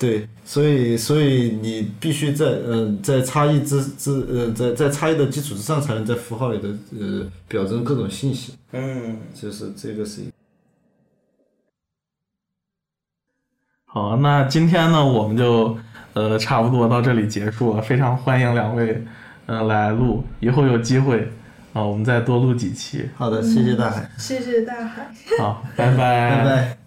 [SPEAKER 4] 对，所以所以你必须在呃在差异之之呃在在差异的基础之上，才能在符号里的呃表征各种信息。
[SPEAKER 3] 嗯，
[SPEAKER 4] 就是这个是。
[SPEAKER 3] 好，那今天呢，我们就呃差不多到这里结束了。非常欢迎两位呃来录，以后有机会啊、我们再多录几期。
[SPEAKER 4] 好的，谢谢大海，
[SPEAKER 5] 谢谢大海。
[SPEAKER 3] 好，拜拜，
[SPEAKER 4] 拜拜。